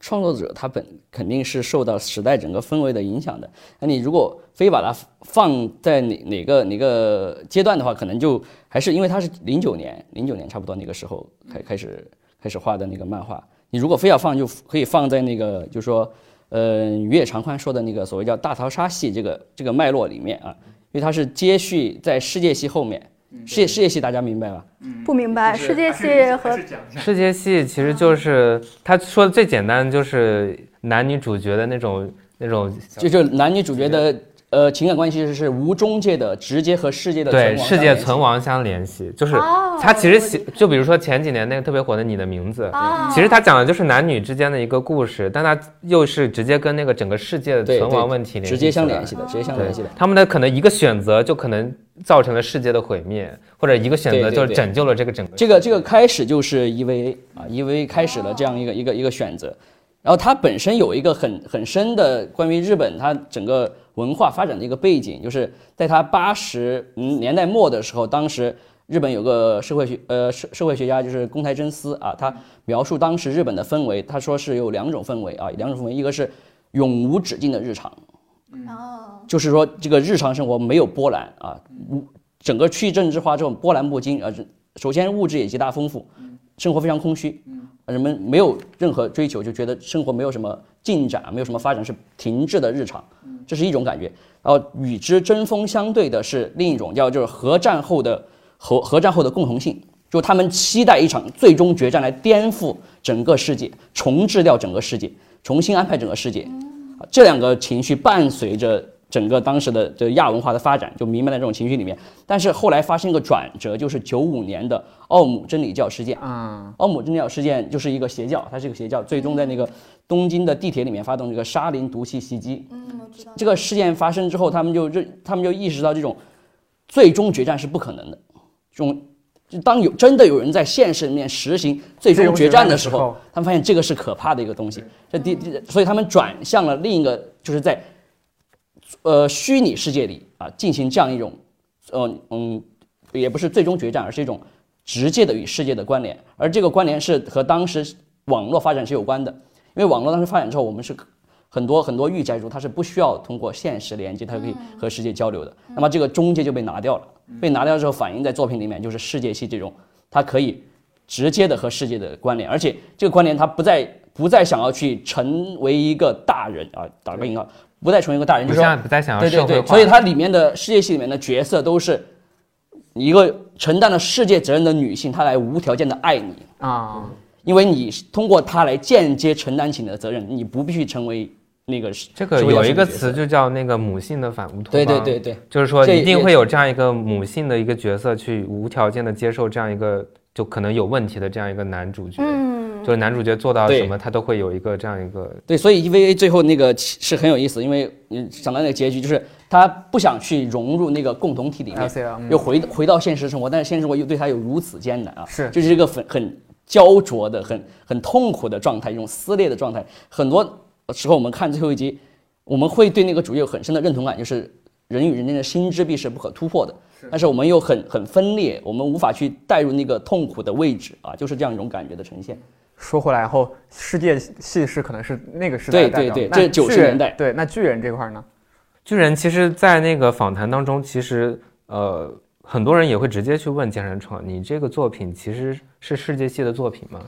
Speaker 1: 创作者他本肯定是受到时代整个氛围的影响的。那你如果非把它放在哪哪个哪个阶段的话，可能就还是因为他是零九年，零九年差不多那个时候开开始开始画的那个漫画。你如果非要放，就可以放在那个，就是说，呃，于野长宽说的那个所谓叫大逃杀系这个这个脉络里面啊，因为它是接续在世界系后面。世界世界系大家明白吧？
Speaker 3: 不明白世界系和
Speaker 2: 世界系其实就是他说的最简单，就是男女主角的那种那种
Speaker 1: 就就男女主角的呃情感关系是无中介的，直接和世界的
Speaker 2: 对世界
Speaker 1: 存亡相联系
Speaker 2: 就是
Speaker 3: 哦
Speaker 2: 他其实写，就比如说前几年那个特别火的《你的名字》，
Speaker 3: 哦
Speaker 2: 其实他讲的就是男女之间的一个故事，但他又是直接跟那个整个世界的存亡问题
Speaker 1: 直接相联
Speaker 2: 系
Speaker 1: 系的，直接相。联系的。
Speaker 2: 他们的可能一个选择就可能造成了世界的毁灭，或者一个选择就拯救了这个整个。
Speaker 1: 这个这个开始就是 EVA 啊，EVA 开始了这样一个一个一个选择，然后它本身有一个很很深的关于日本它整个文化发展的一个背景，就是在它八十嗯年代末的时候，当时日本有个社会学呃社社会学家就是宫台真司啊，他描述当时日本的氛围，他说是有两种氛围啊，两种氛围，一个是永无止境的日常，
Speaker 3: 哦，
Speaker 1: 就是说这个日常生活没有波澜啊，无整个去政治化这种波澜不惊，而是首先物质也极大丰富，生活非常空虚，人们没有任何追求，就觉得生活没有什么进展，没有什么发展，是停滞的日常，这是一种感觉。然后与之针锋相对的是另一种叫就是核战后的核核战后的共同性，就他们期待一场最终决战来颠覆整个世界，重置掉整个世界，重新安排整个世界。啊这两个情绪伴随着整个当时的这亚文化的发展，就弥漫在这种情绪里面。但是后来发生一个转折，就是九五年的奥姆真理教事件。
Speaker 4: 啊，
Speaker 1: 奥姆真理教事件就是一个邪教，它是一个邪教，最终在那个东京的地铁里面发动这个沙林毒气袭击。
Speaker 3: 嗯，我知道。
Speaker 1: 这个事件发生之后，他们就认，他们就意识到这种最终决战是不可能的。这种，就当有真的有人在现实里面实行最终决战的时候，他们发现这个是可怕的一个东西。这第第，所以他们转向了另一个，就是在呃虚拟世界里啊进行这样一种，嗯嗯，也不是最终决战，而是一种直接的与世界的关联。而这个关联是和当时网络发展是有关的，因为网络当时发展之后，我们是很多很多御宅族，它是不需要通过现实连接，它可以和世界交流的。那么这个中介就被拿掉了，被拿掉之后反映在作品里面就是世界系这种，它可以直接的和世界的关联，而且这个关联它不再不再想要去成为一个大人啊，打个引号，不再成为一个大人，
Speaker 2: 不
Speaker 1: 就是
Speaker 2: 不再想要
Speaker 1: 对对对，
Speaker 2: 社会化，
Speaker 1: 所以它里面的世界系里面的角色都是一个承担了世界责任的女性，她来无条件的爱你，
Speaker 4: 啊，
Speaker 1: 因为你通过她来间接承担起你的责任，你不必须成为那个
Speaker 2: 这个有一个词就叫那个母性的反乌托邦。
Speaker 1: 对对对对，
Speaker 2: 就是说
Speaker 1: 这
Speaker 2: 一定会有这样一个母性的一个角色去无条件的接受这样一个就可能有问题的这样一个男主角。
Speaker 3: 嗯，
Speaker 2: 就是男主角做到什么，他都会有一个这样一个
Speaker 1: 对，所以 EVA 最后那个是很有意思，因为你想到那个结局，就是他不想去融入那个共同体里面，
Speaker 4: 嗯
Speaker 1: 又回回到现实生活，但是现实生活又对他有如此艰难啊，
Speaker 4: 是
Speaker 1: 就是一个很很焦灼的、很很痛苦的状态，一种撕裂的状态。很多时候我们看最后一集，我们会对那个主角有很深的认同感，就是人与人间的心之壁是不可突破的，但是我们又很很分裂，我们无法去带入那个痛苦的位置啊，就是这样一种感觉的呈现。
Speaker 4: 说回来以后，世界系是可能是那个时代的代表
Speaker 1: 对对对这
Speaker 4: 巨
Speaker 1: 90
Speaker 4: 人
Speaker 1: 年代
Speaker 4: 对，那巨人这块儿呢？
Speaker 2: 巨人。其实，在那个访谈当中，其实呃，很多人也会直接去问剑山创：“你这个作品其实是世界系的作品吗？”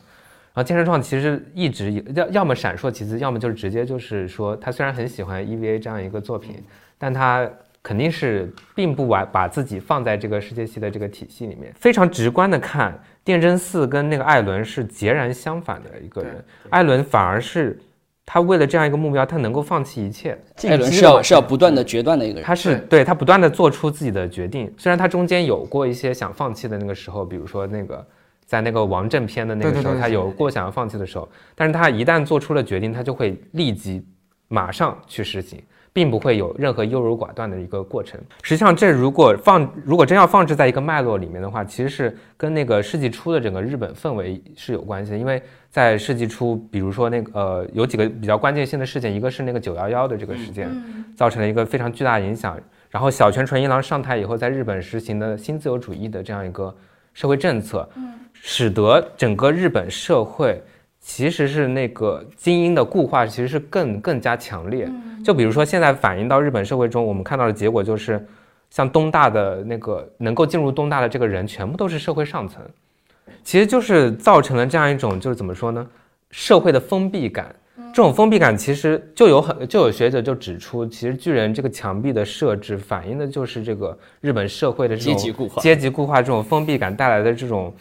Speaker 2: 然后健身创其实一直要要么闪烁其词，要么就是直接就是说，他虽然很喜欢 EVA 这样一个作品，但他肯定是并不把把自己放在这个世界系的这个体系里面。非常直观的看，电真寺跟那个艾伦是截然相反的一个人，艾伦反而是他为了这样一个目标，他能够放弃一切。
Speaker 1: 艾伦是要是要不断的决断的一个人，
Speaker 2: 他是对他不断的做出自己的决定，虽然他中间有过一些想放弃的那个时候，比如说那个在那个王振篇的那个时候，
Speaker 4: 对对对
Speaker 2: 他有过想要放弃的时候，但是他一旦做出了决定，他就会立即马上去实行，并不会有任何优柔寡断的一个过程。实际上，这如果放如果真要放置在一个脉络里面的话，其实是跟那个世纪初的整个日本氛围是有关系的，因为在世纪初，比如说那个呃有几个比较关键性的事件，一个是那个九幺幺的这个事件。造成了一个非常巨大的影响。然后小泉纯一郎上台以后，在日本实行的新自由主义的这样一个社会政策，使得整个日本社会其实是那个精英的固化，其实是更更加强烈。就比如说现在反映到日本社会中，我们看到的结果就是，像东大的那个能够进入东大的这个人，全部都是社会上层，其实就是造成了这样一种就是怎么说呢，社会的封闭感。这种封闭感其实就有很就有学者就指出，其实巨人这个墙壁的设置反映的就是这个日本社会的这种
Speaker 1: 阶级固化
Speaker 2: 阶级固化这种封闭感带来的这种，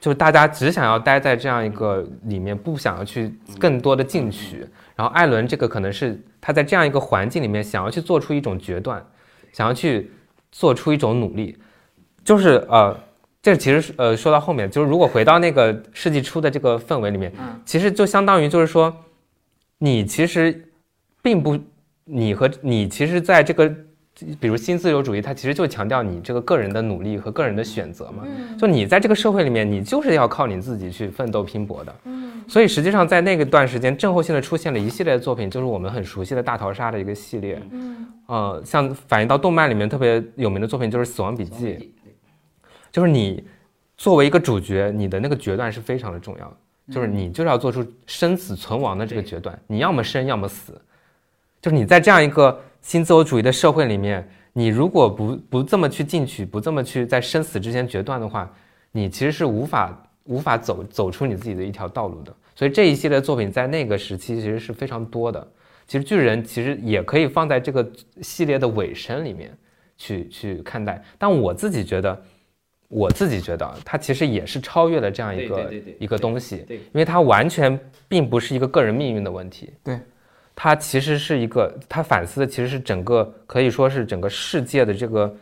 Speaker 2: 就是大家只想要待在这样一个里面，不想要去更多的进取。然后艾伦这个可能是他在这样一个环境里面想要去做出一种决断，想要去做出一种努力，就是呃。这其实是呃，说到后面，就是如果回到那个世纪初的这个氛围里面，其实就相当于就是说，你其实并不，你和你其实在这个，比如新自由主义，它其实就强调你这个个人的努力和个人的选择嘛。就你在这个社会里面，你就是要靠你自己去奋斗拼搏的。所以实际上在那个段时间，症候性的出现了一系列的作品，就是我们很熟悉的大逃杀的一个系列。嗯，呃，像反映到动漫里面特别有名的作品就是《死亡笔记》，就是你作为一个主角，你的那个决断是非常的重要的。就是你就是要做出生死存亡的这个决断，你要么生，要么死。就是你在这样一个新自由主义的社会里面，你如果不不这么去进取，不这么去在生死之间决断的话，你其实是无法无法走走出你自己的一条道路的。所以这一系列作品在那个时期其实是非常多的。其实巨人其实也可以放在这个系列的尾声里面去去看待，但我自己觉得。我自己觉得，它其实也是超越了这样一个一个东西，
Speaker 1: 对。
Speaker 2: 因为它完全并不是一个个人命运的问题，
Speaker 4: 对，
Speaker 2: 它其实是一个，它反思的其实是整个可以说是整个世界的这个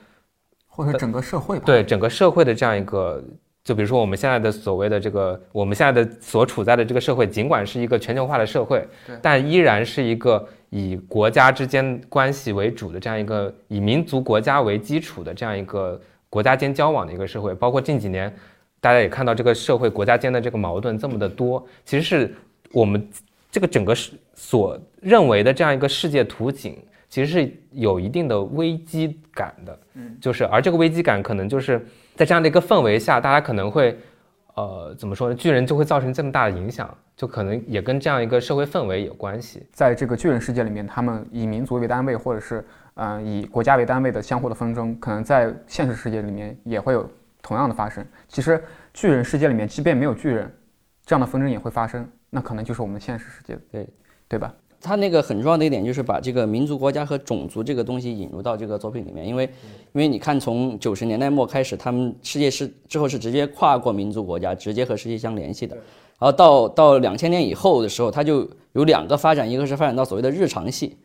Speaker 4: 或者整个社会吧。
Speaker 2: 对整个社会的这样一个，就比如说我们现在的所谓的这个，我们现在的所处在的这个社会，尽管是一个全球化的社会
Speaker 4: 对，
Speaker 2: 但依然是一个以国家之间关系为主的这样一个以民族国家为基础的这样一个国家间交往的一个社会。包括近几年，大家也看到这个社会国家间的这个矛盾这么的多，其实是我们这个整个世所认为的这样一个世界图景，其实是有一定的危机感的。嗯，就是而这个危机感可能就是在这样的一个氛围下，大家可能会，呃，怎么说呢？巨人就会造成这么大的影响，就可能也跟这样一个社会氛围有关系。
Speaker 4: 在这个巨人世界里面，他们以民族为单位，或者是嗯、呃以国家为单位的相互的纷争，可能在现实世界里面也会有同样的发生。其实巨人世界里面，即便没有巨人，这样的纷争也会发生，那可能就是我们的现实世界，
Speaker 1: 对
Speaker 4: 对吧？
Speaker 1: 他那个很重要的一点就是把这个民族国家和种族这个东西引入到这个作品里面，因为因为你看从九十年代末开始，他们世界是之后是直接跨过民族国家，直接和世界相联系的。然后到到两千年以后的时候，它就有两个发展，一个是发展到所谓的日常系，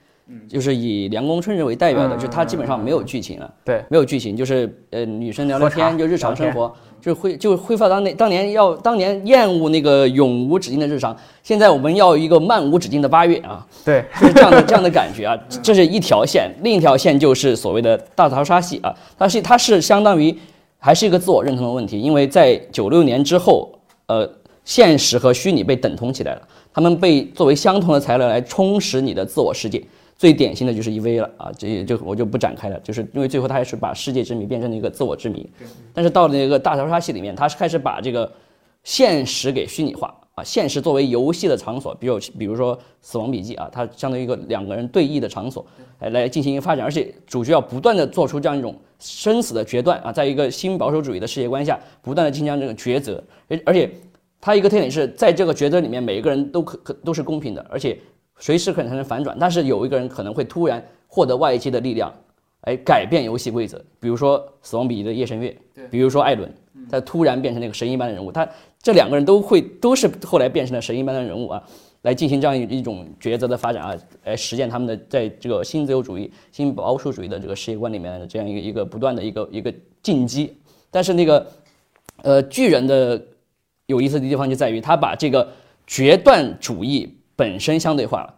Speaker 1: 就是以梁宫春日为代表的，
Speaker 4: 嗯
Speaker 1: 就它基本上没有剧情了。
Speaker 4: 对，
Speaker 1: 没有剧情，就是呃女生聊聊天，就日常生活，就恢就恢复到当年当年要当年厌恶那个永无止境的日常，现在我们要一个漫无止境的八月啊，
Speaker 4: 对，
Speaker 1: 就是这样的这样的感觉啊，这是一条线，另一条线就是所谓的大逃杀系啊，它是它是相当于还是一个自我认同的问题，因为在九六年之后，呃，现实和虚拟被等同起来了，他们被作为相同的材料来充实你的自我世界。最典型的就是 EV 了啊，这也就我就不展开了，就是因为最后他还是把世界之谜变成了一个自我之谜。但是到了那个大逃杀系里面，他是开始把这个现实给虚拟化啊，现实作为游戏的场所，比如比如说《死亡笔记》啊，它相当于一个两个人对弈的场所，来来进行一个发展，而且主角要不断的做出这样一种生死的决断啊，在一个新保守主义的世界观下，不断的进行这个抉择，而而且它一个特点是在这个抉择里面，每一个人都可可都是公平的，而且随时可能产生反转，但是有一个人可能会突然获得外界的力量，哎，改变游戏规则。比如说《死亡笔记》的夜神月，比如说艾伦，他突然变成那个神一般的人物，他这两个人都会都是后来变成了神一般的人物啊，来进行这样一一种抉择的发展啊，来实现他们的在这个新自由主义、新保守主义的这个世界观里面的这样一个一个不断的一个一个进击。但是那个呃巨人的有意思的地方就在于他把这个决断主义本身相对化了。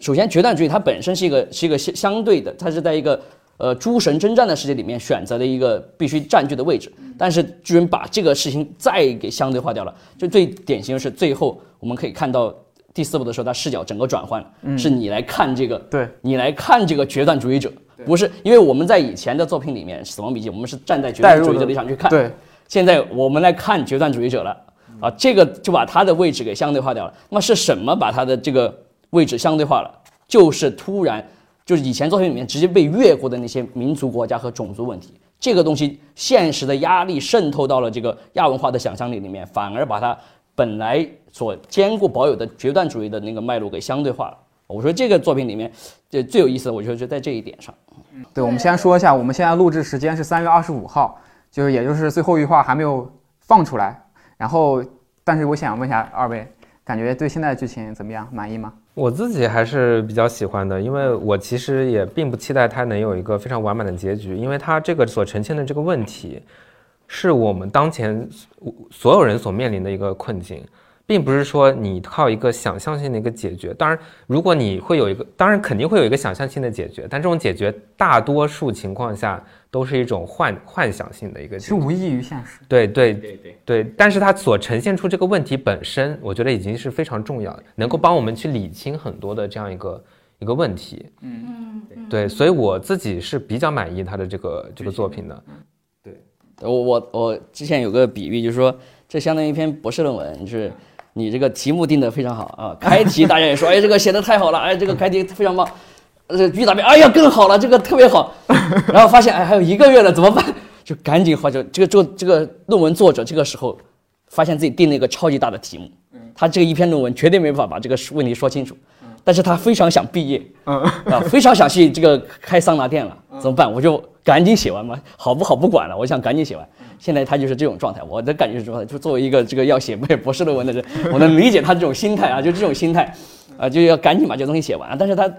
Speaker 1: 首先，决断主义它本身是一个是一个相相对的，它是在一个呃诸神征战的世界里面选择的一个必须占据的位置。但是巨人把这个事情再给相对化掉了。就最典型的是最后我们可以看到第四部的时候，他视角整个转换，是你来看这个，
Speaker 4: 对
Speaker 1: 你来看这个决断主义者，不是因为我们在以前的作品里面《死亡笔记》，我们是站在决断主义者的立场去看，
Speaker 4: 对，
Speaker 1: 现在我们来看决断主义者了啊，这个就把它的位置给相对化掉了。那么是什么把它的这个位置相对化了？就是突然，就是以前作品里面直接被越过的那些民族国家和种族问题，这个东西现实的压力渗透到了这个亚文化的想象力里面，反而把它本来所坚固保有的决断主义的那个脉络给相对化了。我说这个作品里面，这最有意思的，我觉得就在这一点上。
Speaker 4: 对，我们先说一下，我们现在录制时间是三月二十五号，就是也就是最后一话还没有放出来。然后，但是我想问一下二位，感觉对现在的剧情怎么样？满意吗？
Speaker 2: 我自己还是比较喜欢的，因为我其实也并不期待它能有一个非常完满的结局，因为它这个所呈现的这个问题，是我们当前所有人所面临的一个困境，并不是说你靠一个想象性的一个解决。当然，如果你会有一个，当然肯定会有一个想象性的解决，但这种解决大多数情况下都是一种幻幻想性的一个解决。
Speaker 4: 其实无异于现实。
Speaker 2: 对对
Speaker 1: 对对，
Speaker 2: 对，但是它所呈现出这个问题本身，我觉得已经是非常重要的，能够帮我们去理清很多的这样一个一个问题。
Speaker 3: 嗯嗯，
Speaker 2: 对，所以我自己是比较满意他的这个这个作品的。
Speaker 1: 对我我我之前有个比喻，就是说这相当于一篇博士论文，就是你这个题目定的非常好啊，开题大家也说，哎，这个写的太好了，哎，这个开题非常棒，这预答辩，哎呀，更好了，这个特别好，然后发现哎还有一个月了，怎么办？就赶紧或者这个作这个论文作者这个时候发现自己定了一个超级大的题目，他这个一篇论文绝对没办法把这个问题说清楚，但是他非常想毕业，啊，非常想去这个开桑拿店了，怎么办？我就赶紧写完嘛，好不好不管了，我想赶紧写完。现在他就是这种状态，我的感觉是说，就作为一个这个要写博士论文的人，我能理解他这种心态啊，就这种心态，啊，就要赶紧把这东西写完。但是他，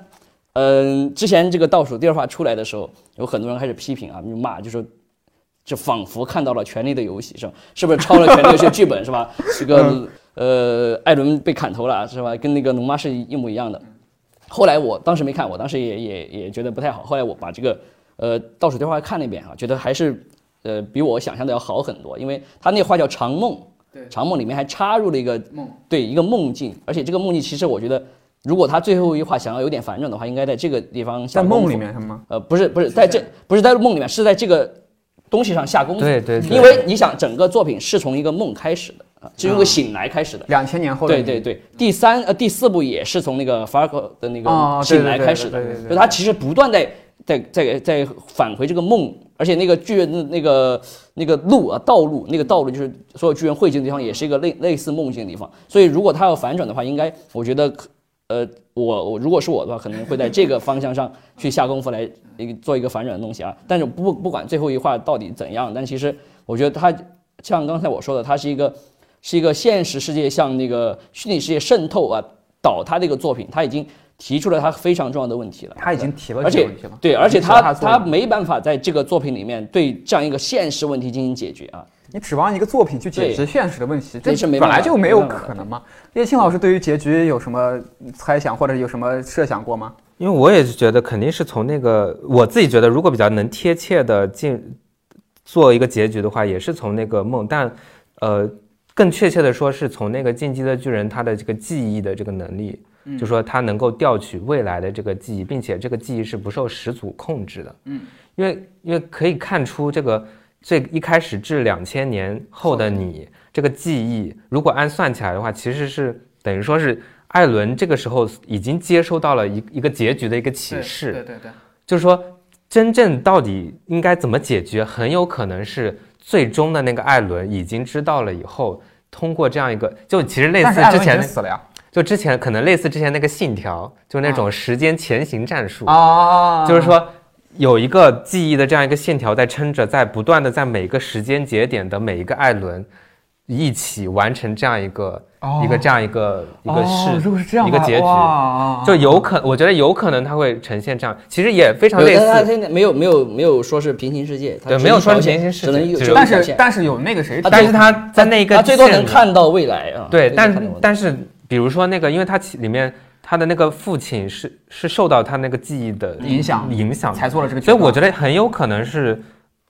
Speaker 1: 嗯、之前这个倒数第二话出来的时候，有很多人开始批评啊，就骂，就说。就仿佛看到了《权力的游戏》，是吧？是不是抄了《权力游戏》剧本，是吧？这个呃，艾伦被砍头了，是吧？跟那个龙妈是一模一样的。后来我当时没看，我当时也也也觉得不太好。后来我把这个呃倒数第二话看了一遍啊，觉得还是呃比我想象的要好很多，因为他那话叫长梦，
Speaker 4: 对
Speaker 1: 长梦里面还插入了一个
Speaker 4: 梦，
Speaker 1: 对一个梦境，而且这个梦境其实我觉得，如果他最后一话想要有点反转的话，应该在这个地方下
Speaker 4: 在梦里面是吗？
Speaker 1: 呃，不是不是在这不是在梦里面，是在这个东西上下功夫。
Speaker 2: 对对对
Speaker 1: 因为你想，整个作品是从一个梦开始的啊，是从一个醒来开始的。
Speaker 4: 两千年后的
Speaker 1: 对对对，第三呃第四部也是从那个法尔克的那
Speaker 4: 哦
Speaker 1: 个醒来开始的就他其实不断在在在在返回这个梦，而且那个巨人的那个那个路啊道路，那个道路就是所有巨人汇集的地方，也是一个类类似梦境的地方。所以如果他要反转的话，应该我觉得可呃我我如果是我的话，可能会在这个方向上去下功夫来一个做一个反转的东西啊。但是不不管最后一话到底怎样，但其实我觉得他像刚才我说的，他是一个是一个现实世界向那个虚拟世界渗透啊倒塌的一个作品，他已经提出了他非常重要的问题了。
Speaker 4: 他已经提了
Speaker 1: 而且
Speaker 4: 这个问题了。
Speaker 1: 对，而且他他没办法在这个作品里面对这样一个现实问题进行解决啊。
Speaker 4: 你指望一个作品去解决现实的问题，这
Speaker 1: 这是没
Speaker 4: 本来就没有可能嘛。叶青老师对于结局有什么猜想或者有什么设想过吗？
Speaker 2: 因为我也是觉得肯定是从那个我自己觉得，如果比较能贴切的进做一个结局的话，也是从那个梦，但呃，更确切的说是从那个进击的巨人他的这个记忆的这个能力，就说他能够调取未来的这个记忆，并且这个记忆是不受始祖控制的。
Speaker 4: 嗯，
Speaker 2: 因为因为可以看出这个最一开始至两千年后的你这个记忆，如果按算起来的话，其实是等于说是艾伦这个时候已经接收到了一一个结局的一个启示。
Speaker 4: 对对对，
Speaker 2: 就是说，真正到底应该怎么解决，很有可能是最终的那个艾伦已经知道了以后，通过这样一个，就其实类似之前
Speaker 4: 死了呀。
Speaker 2: 就之前可能类似之前那个信条，就是那种时间前行战术，
Speaker 4: 啊，
Speaker 2: 就是说有一个记忆的这样一个线条在撑着，在不断的在每个时间节点的每一个艾伦一起完成这样一个、
Speaker 4: 哦
Speaker 2: 一个这样一个一个事、
Speaker 4: 哦如果是这样
Speaker 2: 一个结局，
Speaker 4: 哇
Speaker 2: 就有可我觉得有可能它会呈现这样，其实也非常类似。
Speaker 1: 现在没有没有没有说是平行世界，
Speaker 2: 对没有说平行世界
Speaker 1: 只能有
Speaker 4: 但是但是有那个谁
Speaker 1: 啊
Speaker 2: 但是他在那个
Speaker 1: 他最多能看到未来啊。
Speaker 2: 对，但但是比如说那个，因为他其里面他的那个父亲是是受到他那个记忆的
Speaker 4: 影响
Speaker 2: 影响的。
Speaker 4: 才做了这个
Speaker 2: 所以我觉得很有可能是，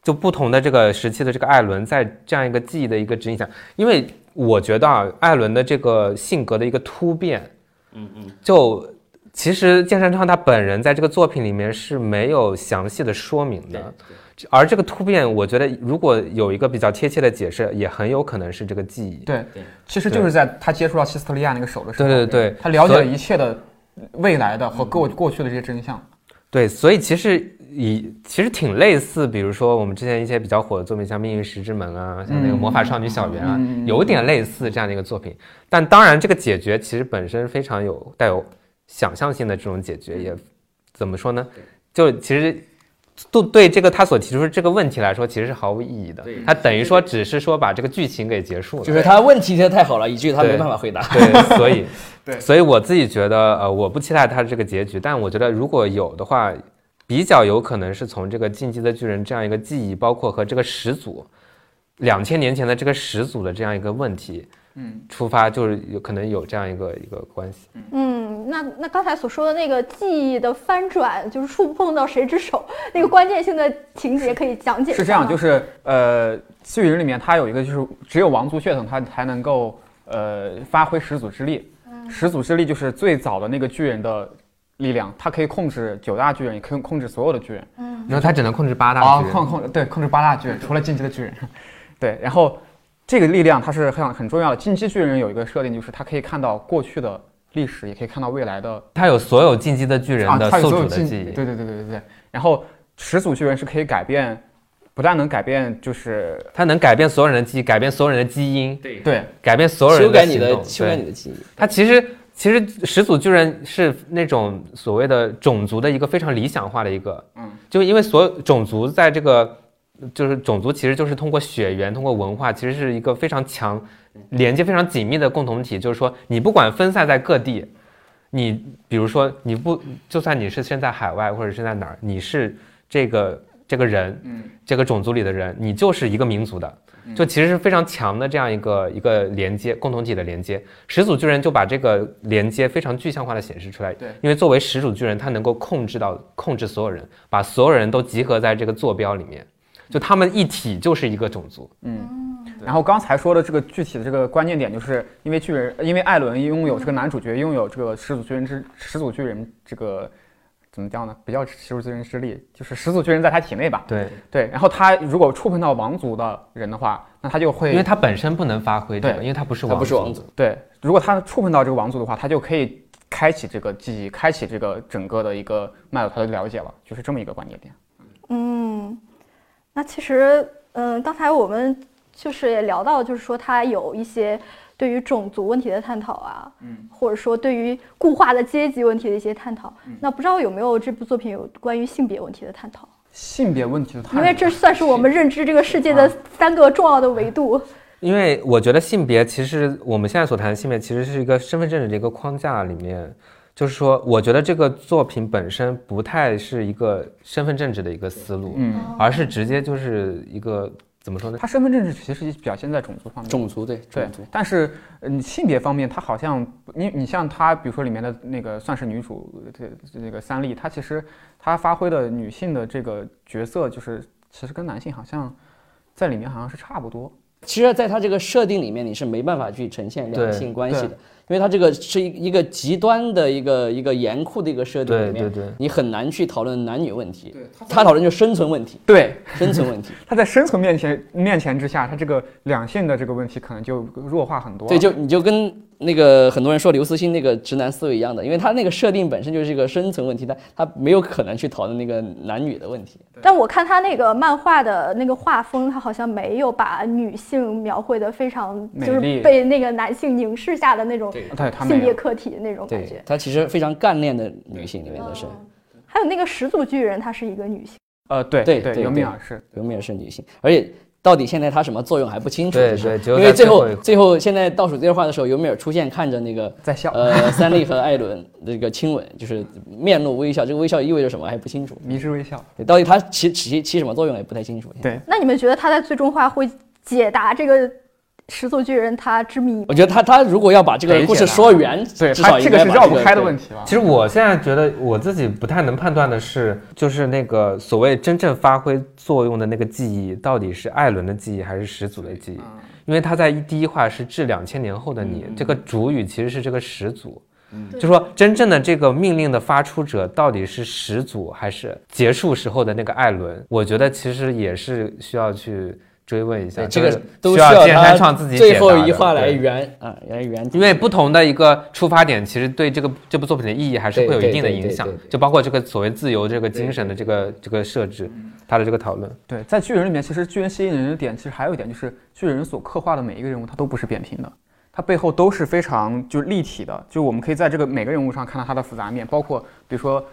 Speaker 2: 就不同的这个时期的这个艾伦在这样一个记忆的一个指引下，因为我觉得啊，艾伦的这个性格的一个突变，嗯嗯，就其实剑山昌他本人在这个作品里面是没有详细的说明的，而这个突变，我觉得如果有一个比较贴切的解释，也很有可能是这个记忆。
Speaker 4: 对
Speaker 1: 对，
Speaker 4: 其实就是在他接触到希斯特利亚那个手的时候，
Speaker 2: 对对对
Speaker 4: 他了解了一切的未来的和过过去的这些真相。
Speaker 2: 对，所以其实以其实挺类似，比如说我们之前一些比较火的作品，像《命运石之门》啊，像那个《魔法少女小圆》啊，
Speaker 4: 嗯
Speaker 2: 有点类似这样的一个作品。但当然，这个解决其实本身非常有带有想象性的这种解决，也怎么说呢？就其实。都对，这个他所提出的这个问题来说，其实是毫无意义的。他等于说只是说把这个剧情给结束了。
Speaker 1: 就是他问题提的太好了，以至于他没办法回答。
Speaker 2: 对，所以
Speaker 4: 对
Speaker 2: 所以我自己觉得，呃，我不期待他的这个结局，但我觉得如果有的话，比较有可能是从这个进击的巨人这样一个记忆，包括和这个始祖两千年前的这个始祖的这样一个问题，
Speaker 4: 嗯，
Speaker 2: 出发，就是有可能有这样一个一个关系。
Speaker 3: 嗯，那那刚才所说的那个记忆的翻转，就是触碰到谁之手，那个关键性的情节可以讲解
Speaker 4: 是这样，就是呃，巨人里面它有一个就是只有王族血统它才能够呃发挥始祖之力，始祖之力就是最早的那个巨人的力量，它可以控制九大巨人，也可以控制所有的巨人。
Speaker 2: 然后它只能控制八大
Speaker 4: 啊，
Speaker 2: 巨人
Speaker 4: 控控对控制八大巨人，除了进击的巨人，对，然后这个力量它是很很重要的。进击巨人有一个设定，就是它可以看到过去的历史，也可以看到未来的
Speaker 2: 他有所有进击的巨人
Speaker 4: 啊，它有
Speaker 2: 的宿
Speaker 4: 所有
Speaker 2: 的记忆。
Speaker 4: 对对对对对对。然后始祖巨人是可以改变，不但能改变，就是
Speaker 2: 他能改变所有人的记忆，改变所有人的基因，
Speaker 1: 对
Speaker 4: 对
Speaker 2: 改变所有人的
Speaker 1: 修改你的修改你的记忆。
Speaker 2: 它其实其实始祖巨人是那种所谓的种族的一个非常理想化的一个，
Speaker 4: 嗯，
Speaker 2: 就因为所有种族在这个就是种族其实就是通过血缘、通过文化，其实是一个非常强连接、非常紧密的共同体。就是说，你不管分散在各地，你比如说你不就算你是身在海外或者是在哪儿，你是这个这个人，
Speaker 4: 嗯，
Speaker 2: 这个种族里的人，你就是一个民族的。就其实是非常强的这样一个一个连接，共同体的连接。始祖巨人就把这个连接非常具象化的显示出来。
Speaker 4: 对
Speaker 2: 因为作为始祖巨人，他能够控制到控制所有人，把所有人都集合在这个坐标里面，就他们一体就是一个种族。
Speaker 4: 嗯然后刚才说的这个具体的这个关键点，就是因为巨人，因为艾伦拥有这个男主角拥有这个始祖巨人之始祖巨人这个怎么叫呢？不叫始祖巨人之力，就是始祖巨人在他体内吧？
Speaker 2: 对，
Speaker 4: 对。然后他如果触碰到王族的人的话，那他就会
Speaker 2: 因为他本身不能发挥这个，
Speaker 4: 对
Speaker 2: 因为他不是
Speaker 1: 他
Speaker 2: 王，
Speaker 1: 不是王族，
Speaker 4: 对，如果他触碰到这个王族的话，他就可以开启这个记忆，开启这个整个的一个脉络，他的了解了，就是这么一个关键点。
Speaker 3: 嗯，那其实，嗯，刚才我们就是也聊到，就是说他有一些对于种族问题的探讨啊，
Speaker 4: 嗯，
Speaker 3: 或者说对于固化的阶级问题的一些探讨。那不知道有没有这部作品有关于性别问题的探讨？
Speaker 4: 性别问题的探讨，
Speaker 3: 因为这算是我们认知这个世界的三个重要的维度。
Speaker 2: 因为我觉得性别其实我们现在所谈的性别其实是一个身份政治的一个框架里面，就是说，我觉得这个作品本身不太是一个身份政治的一个思路，
Speaker 4: 嗯，
Speaker 2: 而是直接就是一个怎么说呢？
Speaker 4: 他身份政治其实表现在种族方面。
Speaker 1: 种族对
Speaker 4: 对
Speaker 1: 种族，
Speaker 4: 但是呃你性别方面，他好像你你像他，比如说里面的那个算是女主，这这个三丽，她其实她发挥的女性的这个角色，就是其实跟男性好像在里面好像是差不多。
Speaker 1: 其实，在他这个设定里面，你是没办法去呈现两性关系的
Speaker 4: 对，
Speaker 1: 因为它这个是一一个极端的一个一个严酷的一个设定里面，
Speaker 2: 对对对
Speaker 1: 你很难去讨论男女问题。
Speaker 4: 对，
Speaker 1: 他讨论就是生存问题，
Speaker 4: 对，
Speaker 1: 生存问题。
Speaker 4: 他在生存面前面前之下，他这个两性的这个问题可能就弱化很多。
Speaker 1: 对，就你就跟那个很多人说刘慈欣那个直男思维一样的，因为他那个设定本身就是一个生存问题，他他没有可能去讨论那个男女的问题。
Speaker 3: 但我看他那个漫画的那个画风，他好像没有把女性描绘的非常就是被那个男性凝视下的那种。性别课体那种感觉。
Speaker 1: 他其实非常干练的女性里面的是，
Speaker 3: 还有那个始祖巨人，她是一个女性。
Speaker 4: 呃，对
Speaker 1: 对对
Speaker 4: 尤米
Speaker 1: 对
Speaker 4: 尔是
Speaker 1: 尤米尔是女性，而且到底现在它什么作用还不清楚，
Speaker 2: 对对
Speaker 1: 因为最后
Speaker 2: 最后
Speaker 1: 现在倒数第二话的时候，尤米尔出现，看着那个
Speaker 4: 在笑，
Speaker 1: 呃三笠和艾伦这个亲吻，就是面露微笑，这个微笑意味着什么还不清楚，
Speaker 4: 迷之微笑。
Speaker 1: 到底它起起起什么作用也不太清楚。
Speaker 4: 对。
Speaker 3: 那你们觉得他在最终话会解答这个始祖巨人他之谜？
Speaker 1: 我觉得他他如果要把这个故事说圆，
Speaker 4: 对
Speaker 1: 至少
Speaker 4: 他这个是绕不开的问题了。
Speaker 2: 其实我现在觉得我自己不太能判断的是，就是那个所谓真正发挥作用的那个记忆，到底是艾伦的记忆还是始祖的记忆？因为他在第一话是致两千年后的你，这个主语其实是这个始祖。就说真正的这个命令的发出者到底是始祖还是结束时候的那个艾伦？我觉得其实也是需要去追问一下，
Speaker 1: 这个都
Speaker 2: 需要剑
Speaker 1: 他
Speaker 2: 山创自己
Speaker 1: 最后一话来圆啊，来圆。
Speaker 2: 因为不同的一个出发点，其实对这个这部作品的意义还是会有一定的影响就包括这个所谓自由这个精神的这个这个设置，它的这个讨论。
Speaker 4: 对，在巨人里面，其实巨人吸引人的点，其实还有一点就是巨人所刻画的每一个人物，他都不是扁平的，他背后都是非常就是立体的，就我们可以在这个每个人物上看到他的复杂面，包括比如说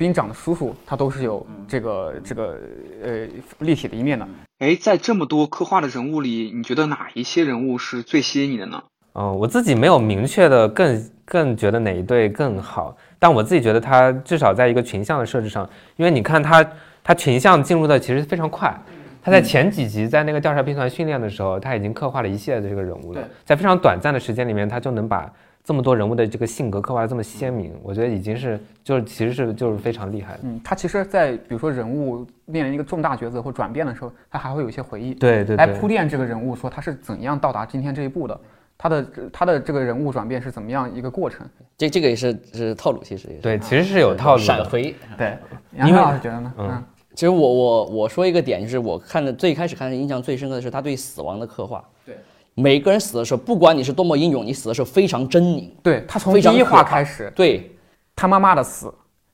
Speaker 4: 兵长的叔叔，他都是有这个这个呃立体的一面的。
Speaker 5: 哎，在这么多刻画的人物里，你觉得哪一些人物是最吸引你的呢？
Speaker 2: 嗯，我自己没有明确的更更觉得哪一对更好，但我自己觉得他至少在一个群像的设置上，因为你看他他群像进入的其实非常快，他在前几集在那个调查兵团训练的时候，他已经刻画了一系列的这个人物了，在非常短暂的时间里面，他就能把这么多人物的这个性格刻画的这么鲜明，我觉得已经是就是其实是就是非常厉害的。
Speaker 4: 嗯，他其实，在比如说人物面临一个重大抉择或转变的时候，他还会有一些回忆，
Speaker 2: 对对对
Speaker 4: 来铺垫这个人物，说他是怎样到达今天这一步的，他的他的这个人物转变是怎么样一个过程。
Speaker 1: 这这个也是是套路，其实也是
Speaker 2: 对，其实是有套路的。
Speaker 1: 闪回。
Speaker 4: 对，杨老师觉得呢？
Speaker 2: 嗯
Speaker 4: 嗯，
Speaker 1: 其实我我我说一个点，就是我看的最开始看的印象最深刻的是他对死亡的刻画。
Speaker 4: 对，
Speaker 1: 每个人死的时候，不管你是多么英勇，你死的时候非常狰狞。
Speaker 4: 对他从第一话开始，
Speaker 1: 对
Speaker 4: 他妈妈的死，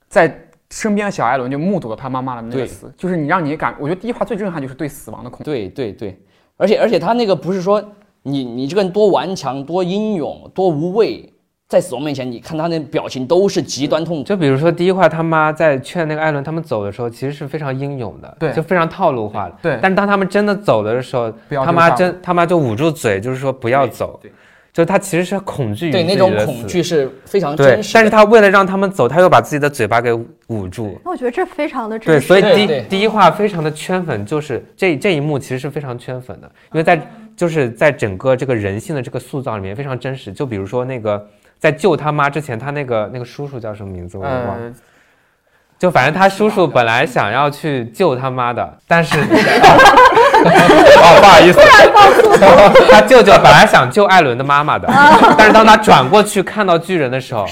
Speaker 4: 在身边的小艾伦就目睹了他妈妈的那个
Speaker 1: 对
Speaker 4: 死，就是你让你感，我觉得第一话最震撼就是对死亡的恐惧。
Speaker 1: 对对对，而且而且他那个不是说你你这个人多顽强、多英勇、多无畏，在死亡面前，你看他那表情都是极端痛苦。
Speaker 2: 就比如说第一话，他妈在劝那个艾伦他们走的时候，其实是非常英勇的，
Speaker 4: 对
Speaker 2: 就非常套路化的。
Speaker 4: 对
Speaker 2: 但是当他们真的走的时候，
Speaker 4: 不要
Speaker 2: 他妈真他妈就捂住嘴，就是说不要走。就他其实是恐惧于
Speaker 1: 对那种恐惧是非常真，实的。
Speaker 2: 但是他为了让他们走，他又把自己的嘴巴给捂住。
Speaker 3: 那我觉得这非常的，真实。
Speaker 2: 对所以第第一话非常的圈粉，就是这这一幕其实是非常圈粉的，因为在就是在整个这个人性的这个塑造里面非常真实。就比如说那个在救他妈之前，他那个那个叔叔叫什么名字我也忘了。
Speaker 4: 呃，
Speaker 2: 就反正他叔叔本来想要去救他妈的，但是，哦，不好意思，他舅舅本来想救艾伦的妈妈的，但是当他转过去看到巨人的时候。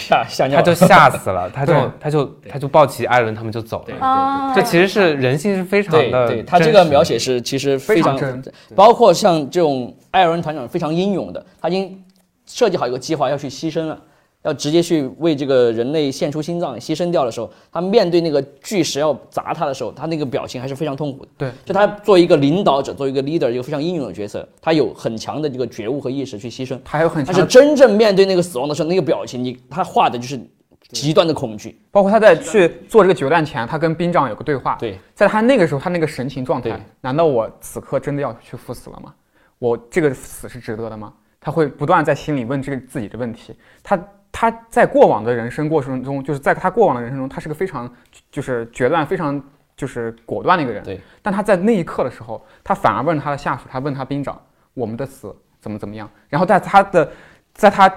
Speaker 2: 他就吓死了，他就他就他就抱起艾伦，他们就走了。
Speaker 3: 啊，
Speaker 2: 这其实是人性是非常
Speaker 1: 对
Speaker 2: 的，
Speaker 1: 对，他这个描，写是其实非常
Speaker 4: 非常真，
Speaker 1: 包括像这种艾伦团长非常英勇的，他已经设计好一个计划要去牺牲了。要直接去为这个人类献出心脏牺牲掉的时候，他面对那个巨石要砸他的时候，他那个表情还是非常痛苦的。
Speaker 4: 对，
Speaker 1: 就他作为一个领导者，作为一个 leader，一个非常英勇的角色，他有很强的这个觉悟和意识去牺牲。
Speaker 4: 他还有很强但，
Speaker 1: 是真正面对那个死亡的时候，那个表情，你他画的就是极端的恐惧。
Speaker 4: 包括他在去做这个决战前，他跟兵长有个对话。
Speaker 1: 对，
Speaker 4: 在他那个时候，他那个神情状态，难道我此刻真的要去赴死了吗？我这个死是值得的吗？他会不断在心里问这个自己的问题。他他在过往的人生过程中，就是在他过往的人生中，他是个非常就是决断非常就是果断的一个人。
Speaker 1: 对，
Speaker 4: 但他在那一刻的时候，他反而问他的下属，他问他兵长，我们的死怎么怎么样？然后在他的，在他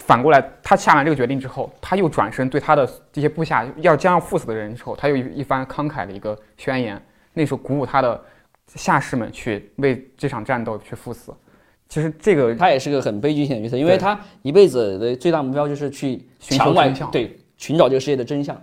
Speaker 4: 反过来，他下完这个决定之后，他又转身对他的这些部下要将要赴死的人之后，他又一一番慷慨的一个宣言，那时候鼓舞他的下士们去为这场战斗去赴死。其实这个
Speaker 1: 他也是个很悲剧性的角色，因为他一辈子的最大目标就是去
Speaker 4: 寻求
Speaker 1: 墙外
Speaker 4: 真相
Speaker 1: 对寻找这个世界的真相，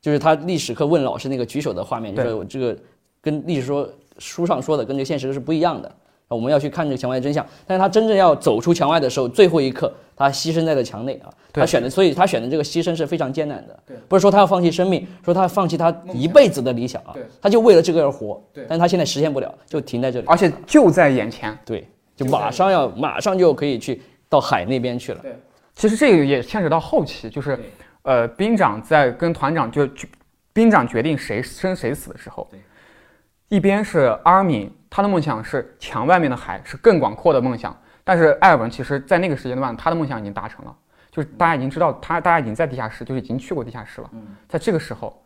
Speaker 1: 就是他历史课问老师那个举手的画面，就
Speaker 4: 对
Speaker 1: 是我这个跟历史说书上说的跟这个现实是不一样的。我们要去看这个墙外的真相，但是他真正要走出墙外的时候，最后一刻他牺牲在了墙内啊。他选的，所以他选的这个牺牲是非常艰难的。不是说他要放弃生命，说他要放弃他一辈子的理想啊
Speaker 4: 对，
Speaker 1: 他就为了这个而活。
Speaker 4: 对
Speaker 1: 但是他现在实现不了，就停在这里。
Speaker 4: 而且就在眼前。
Speaker 1: 对，就马上要马上就可以去到海那边去了。
Speaker 4: 对，其实这个也牵扯到后期，就是呃，兵长在跟团长就就兵长决定谁生谁死的时候，一边是阿尔敏，他的梦想是墙外面的海，是更广阔的梦想。但是艾尔文其实在那个时间段，他的梦想已经达成了，就是大家已经知道他，大家已经在地下室，就是已经去过地下室了。在这个时候，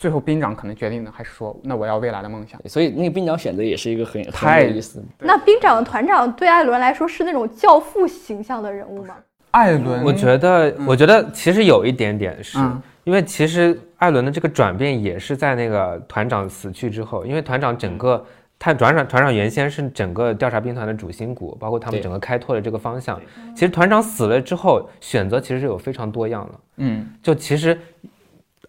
Speaker 4: 最后兵长可能决定的还是说，那我要未来的梦想。
Speaker 1: 所以那个兵长选择也是一个很很
Speaker 4: 太
Speaker 1: 有意思。
Speaker 3: 那兵长团长对艾伦来说是那种教父形象的人物吗？
Speaker 4: 艾伦，
Speaker 2: 我觉得，我觉得其实有一点点是、
Speaker 4: 嗯
Speaker 2: 因为其实艾伦的这个转变也是在那个团长死去之后，因为团长整个他团长团长原先是整个调查兵团的主心骨，包括他们整个开拓的这个方向。其实团长死了之后，选择其实是有非常多样了。
Speaker 4: 嗯，
Speaker 2: 就其实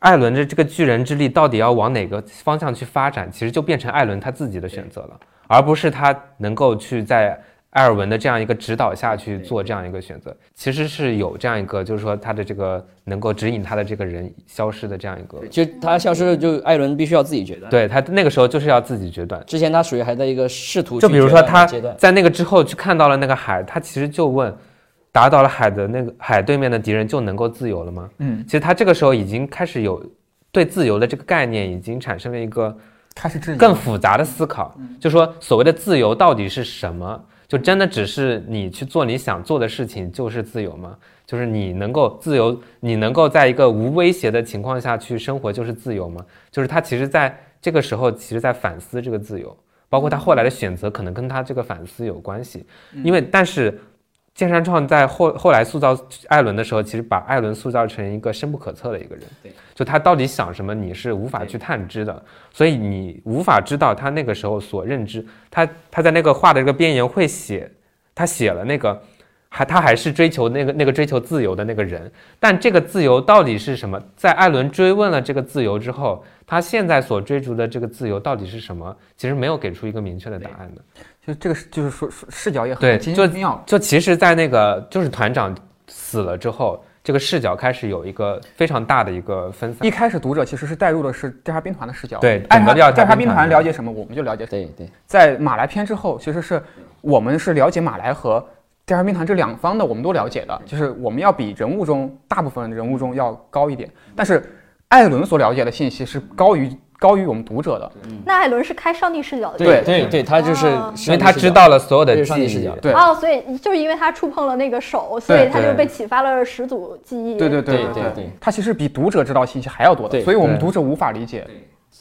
Speaker 2: 艾伦的这个巨人之力到底要往哪个方向去发展，其实就变成艾伦他自己的选择了，而不是他能够去在艾尔文的这样一个指导下去做这样一个选择。其实是有这样一个，就是说他的这个能够指引他的这个人消失的这样一个，
Speaker 1: 就他消失了，就艾伦必须要自己决断。
Speaker 2: 对他那个时候就是要自己决断。
Speaker 1: 之前他属于还在一个试图
Speaker 2: 就比如说他在那个之后去看到了那个海，他其实就问，打倒了海的那个海对面的敌人就能够自由了吗？
Speaker 4: 嗯，
Speaker 2: 其实他这个时候已经开始有对自由的这个概念已经产生了一个
Speaker 4: 开始
Speaker 2: 更复杂的思考，就说所谓的自由到底是什么？就真的只是你去做你想做的事情就是自由吗？就是你能够自由，你能够在一个无威胁的情况下去生活就是自由吗？就是他其实在这个时候，其实在反思这个自由，包括他后来的选择可能跟他这个反思有关系。因为但是剑山创在后后来塑造艾伦的时候，其实把艾伦塑造成一个深不可测的一个人。
Speaker 1: 对，
Speaker 2: 就他到底想什么，你是无法去探知的，所以你无法知道他那个时候所认知。他他在那个画的这个边缘会写，他写了那个。还他还是追求那个那个追求自由的那个人，但这个自由到底是什么？在艾伦追问了这个自由之后，他现在所追逐的这个自由到底是什么？其实没有给出一个明确的答案的。
Speaker 4: 就这个是就是说说视角也很
Speaker 2: 对
Speaker 4: 精
Speaker 2: 就
Speaker 4: 妙。
Speaker 2: 就其实，在那个就是团长死了之后，这个视角开始有一个非常大的一个分散
Speaker 4: 一。开始读者其实是带入的是调查兵团的视角，
Speaker 2: 对调查
Speaker 4: 兵团了解什么，我们就了解什么。
Speaker 1: 对对，
Speaker 4: 在马来篇之后，其实是我们是了解马来和调查兵团这两方的，我们都了解的，就是我们要比人物中大部分人物中要高一点。但是艾伦所了解的信息是高于高于我们读者的，
Speaker 3: 那艾伦是开上帝视角的，
Speaker 4: 对
Speaker 1: 对对，他就是
Speaker 3: 哦。
Speaker 2: 因为他知道了所有的
Speaker 1: 上帝
Speaker 2: 记忆。
Speaker 1: 视角，
Speaker 4: 对。
Speaker 3: 哦，所以就是因为他触碰了那个手，所以他就被启发了始祖记忆。
Speaker 4: 对对
Speaker 1: 对
Speaker 4: 对
Speaker 1: 对对
Speaker 4: 他其实比读者知道信息还要多的，所以我们读者无法理解。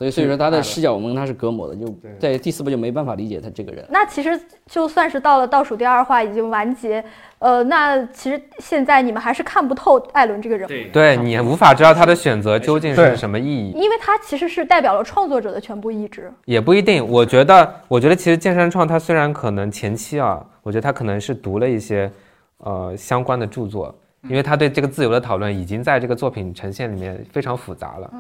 Speaker 1: 所以所以说他的视角我们跟他是隔膜的，就在第四部就没办法理解他这个人。
Speaker 3: 那其实就算是到了倒数第二话已经完结，呃，那其实现在你们还是看不透艾伦这个人物，
Speaker 2: 对你无法知道他的选择究竟是什么意义，
Speaker 3: 因为他其实是代表了创作者的全部意志。
Speaker 2: 也不一定。我觉得，我觉得其实剑山创他虽然可能前期啊，我觉得他可能是读了一些呃相关的著作，因为他对这个自由的讨论已经在这个作品呈现里面非常复杂了。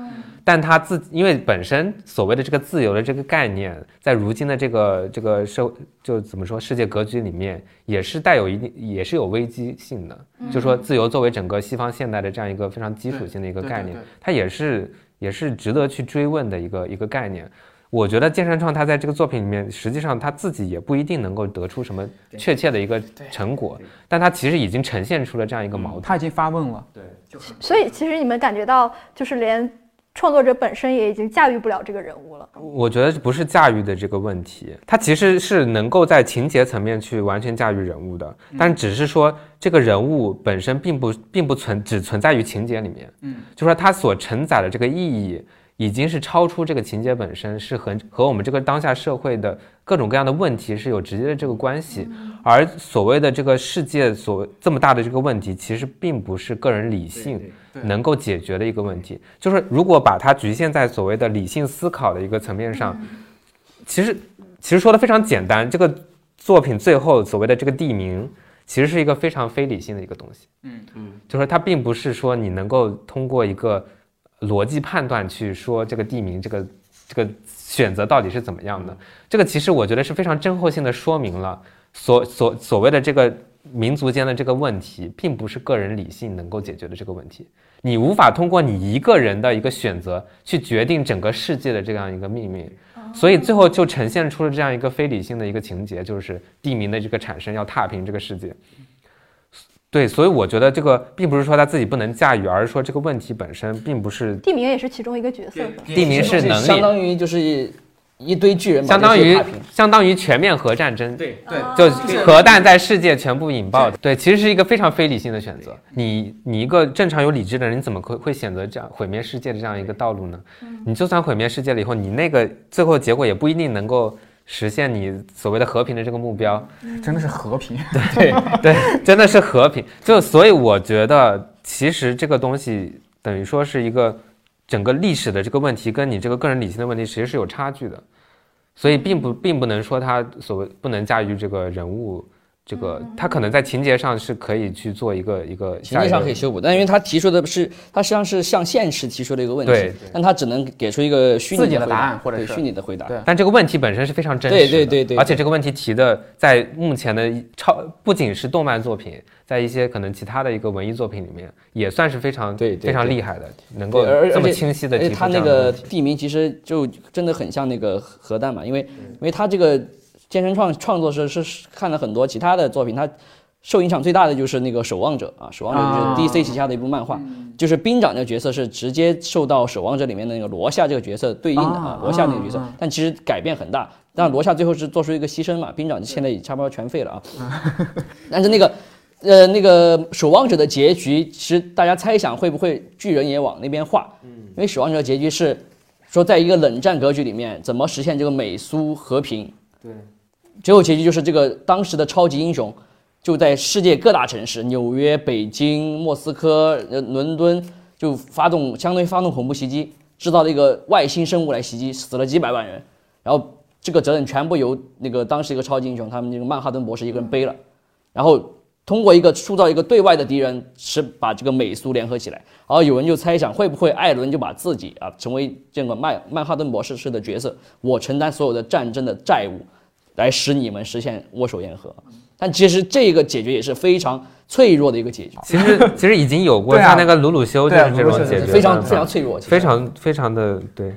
Speaker 2: 但他自因为本身所谓的这个自由的这个概念，在如今的这个这个社就怎么说世界格局里面，也是带有一定也是有危机性的。就说自由作为整个西方现代的这样一个非常基础性的一个概念它也是也是值得去追问的一个一个概念。我觉得剑山创他在这个作品里面，实际上他自己也不一定能够得出什么确切的一个成果，但他其实已经呈现出了这样一个矛盾。
Speaker 4: 他已经发问了，对
Speaker 3: 所以其实你们感觉到，就是连创作者本身也已经驾驭不了这个人物了。
Speaker 2: 我觉得不是驾驭的这个问题，他其实是能够在情节层面去完全驾驭人物的，但只是说这个人物本身并不并不存只存在于情节里面，
Speaker 4: 嗯，
Speaker 2: 就说他所承载的这个意义。已经是超出这个情节本身，是和和我们这个当下社会的各种各样的问题是有直接的这个关系，而所谓的这个世界所这么大的这个问题，其实并不是个人理性能够解决的一个问题。就是如果把它局限在所谓的理性思考的一个层面上，其实其实说的非常简单，这个作品最后所谓的这个地名，其实是一个非常非理性的一个东西。
Speaker 4: 嗯。
Speaker 1: 嗯，
Speaker 2: 就是它并不是说你能够通过一个逻辑判断去说这个地名这个这个选择到底是怎么样的。这个其实我觉得是非常真后性的说明了所所所谓的这个民族间的这个问题，并不是个人理性能够解决的这个问题。你无法通过你一个人的一个选择去决定整个世界的这样一个命运，所以最后就呈现出了这样一个非理性的一个情节，就是地名的这个产生要踏平这个世界。对，所以我觉得这个并不是说他自己不能驾驭，而是说这个问题本身并不是
Speaker 3: 地名也是其中一个角色，
Speaker 2: 地名是能力，
Speaker 1: 相当于就是一堆巨人
Speaker 2: 相当于相当于全面核战争。
Speaker 1: 对
Speaker 4: 对
Speaker 2: 就核弹在世界全部引爆的，对，其实是一个非常非理性的选择。你你一个正常有理智的人，你怎么会会选择这样毁灭世界的这样一个道路呢？你就算毁灭世界了以后，你那个最后结果也不一定能够实现你所谓的和平的这个目标。
Speaker 4: 真的是和平。
Speaker 2: 对对，真的是和平。就所以我觉得，其实这个东西等于说是一个整个历史的这个问题，跟你这个个人理性的问题其实是有差距的。所以并不并不能说他所谓不能驾驭这个人物，这个他可能在情节上是可以去做一个一个
Speaker 1: 情节上可以修补，但因为他提出的是，他实际上是向现实提出的一个问题，
Speaker 2: 对
Speaker 1: 但他只能给出一个虚拟
Speaker 4: 的
Speaker 1: 答
Speaker 4: 答案或者
Speaker 1: 虚拟的回答。
Speaker 4: 对。
Speaker 2: 但这个问题本身是非常真实的，
Speaker 1: 对对对对。
Speaker 2: 而且这个问题提的在目前的超不仅是动漫作品，在一些可能其他的一个文艺作品里面，也算是非常
Speaker 1: 对对
Speaker 2: 非常厉害的，能够这么清晰的
Speaker 1: 他那。个地名其实就真的很像那个核弹嘛，因为因为他这个健身创创作是是看了很多其他的作品，他受影响最大的就是那个守望者啊，守望者
Speaker 4: 啊
Speaker 1: 就是 DC 旗下的一部漫画，就是兵长这个角色是直接受到守望者里面的那个罗夏这个角色对应的啊
Speaker 4: 啊，
Speaker 1: 罗夏那个角色
Speaker 4: 啊，
Speaker 1: 但其实改变很大。但罗夏最后是做出一个牺牲嘛，兵长现在也差不多全废了啊。但是那个呃那个守望者的结局，其实大家猜想会不会巨人也往那边画？因为守望者的结局是说，在一个冷战格局里面，怎么实现这个美苏和平？
Speaker 2: 对，
Speaker 1: 最后结局就是这个当时的超级英雄就在世界各大城市，纽约、北京、莫斯科、呃伦敦，就发动相当于发动恐怖袭击，制造了一个外星生物来袭击，死了几百万人，然后这个责任全部由那个当时一个超级英雄，他们那个曼哈顿博士一个人背了，然后通过一个塑造一个对外的敌人，是把这个美苏联合起来。然后有人就猜想，会不会艾伦就把自己啊成为这个曼曼哈顿博士式的角色，我承担所有的战争的债务，来使你们实现握手言和。但其实这个解决也是非常脆弱的一个解决，
Speaker 2: 其实 其实已经有过，像那个鲁鲁修就
Speaker 4: 对啊
Speaker 2: 是这种解决
Speaker 1: 非常非常脆弱，
Speaker 2: 非常非常的对，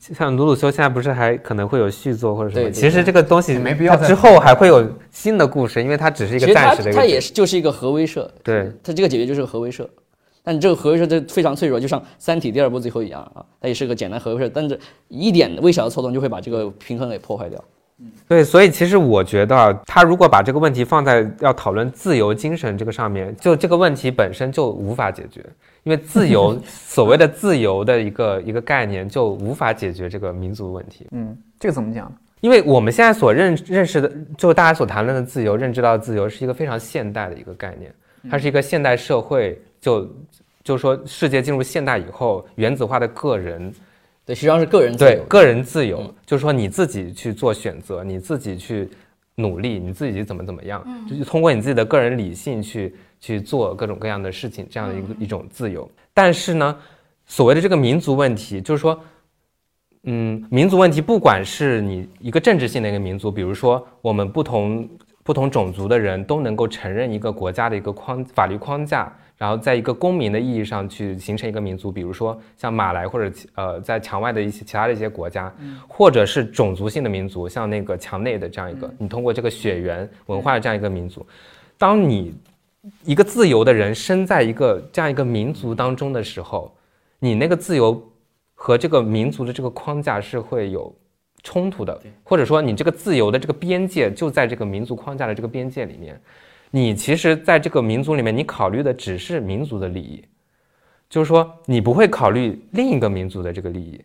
Speaker 2: 像鲁鲁修现在不是还可能会有续作或者什么？其实这个东西
Speaker 4: 没必要
Speaker 2: 之后还会有新的故事，因为它只是一个
Speaker 1: 其实它
Speaker 2: 暂时的一个解
Speaker 1: 它也是就是一个核威慑，
Speaker 2: 对。
Speaker 1: 它这个解决就是个核威慑。但这个核威慑这非常脆弱，就像《三体》第二部最后一样啊，它也是个简单核威慑，但是一点微小的错动就会把这个平衡给破坏掉。
Speaker 2: 对，所以其实我觉得啊，他如果把这个问题放在要讨论自由精神这个上面，就这个问题本身就无法解决，因为自由 所谓的自由的一个一个概念就无法解决这个民族问题。
Speaker 4: 嗯，这个怎么讲？
Speaker 2: 因为我们现在所认认识的，就大家所谈论的自由、认知到的自由，是一个非常现代的一个概念，它是一个现代社会就就是说世界进入现代以后，原子化的个人
Speaker 1: 对，实际上是个人自由。
Speaker 2: 对个人自由，
Speaker 1: 嗯
Speaker 2: 就是说你自己去做选择，你自己去努力，你自己怎么怎么样，就是通过你自己的个人理性去去做各种各样的事情，这样的一个、一种自由。但是呢，所谓的这个民族问题，就是说，嗯，民族问题，不管是你一个政治性的一个民族，比如说我们不同不同种族的人都能够承认一个国家的一个框法律框架，然后在一个公民的意义上去形成一个民族，比如说像马来或者呃在墙外的一些其他的一些国家，或者是种族性的民族，像那个墙内的这样一个，你通过这个血缘文化的这样一个民族，当你一个自由的人身在一个这样一个民族当中的时候，你那个自由和这个民族的这个框架是会有冲突的，或者说你这个自由的这个边界就在这个民族框架的这个边界里面，你其实在这个民族里面，你考虑的只是民族的利益，就是说你不会考虑另一个民族的这个利益，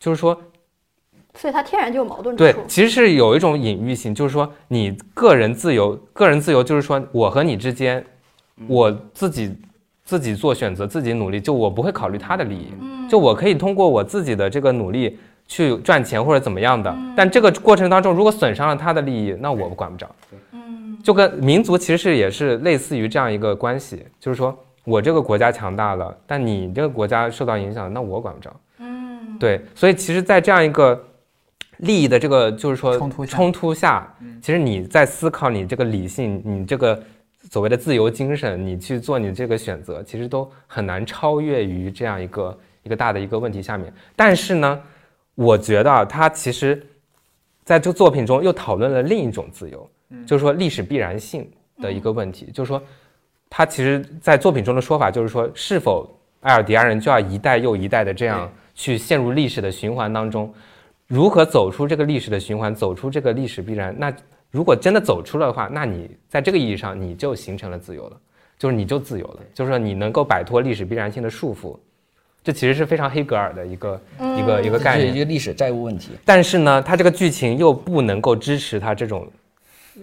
Speaker 2: 就是说
Speaker 3: 所以它天然就有矛盾之处，。
Speaker 2: 对其实是有一种隐喻性，就是说你个人自由，个人自由就是说我和你之间，我自己自己做选择，自己努力，就我不会考虑他的利益，就我可以通过我自己的这个努力去赚钱或者怎么样的，但这个过程当中如果损伤了他的利益，那我管不着。就跟民族其实是也是类似于这样一个关系，就是说我这个国家强大了，但你这个国家受到影响，那我管不着。嗯，对，所以其实，在这样一个利益的这个就是说
Speaker 4: 冲突下
Speaker 2: 冲突下，其实你在思考你这个理性，你这个所谓的自由精神，你去做你这个选择，其实都很难超越于这样一个一个大的一个问题下面。但是呢，我觉得啊，他其实在这个作品中又讨论了另一种自由，就是说历史必然性的一个问题，就是说他其实，在作品中的说法就是说，是否艾尔迪亚人就要一代又一代的这样去陷入历史的循环当中？如何走出这个历史的循环，走出这个历史必然？那如果真的走出了的话，那你在这个意义上你就形成了自由了，就是你就自由了，就是说你能够摆脱历史必然性的束缚。这其实是非常黑格尔的一个一个一个概念，
Speaker 1: 一个历史债务问题。
Speaker 2: 但是呢，他这个剧情又不能够支持他这种。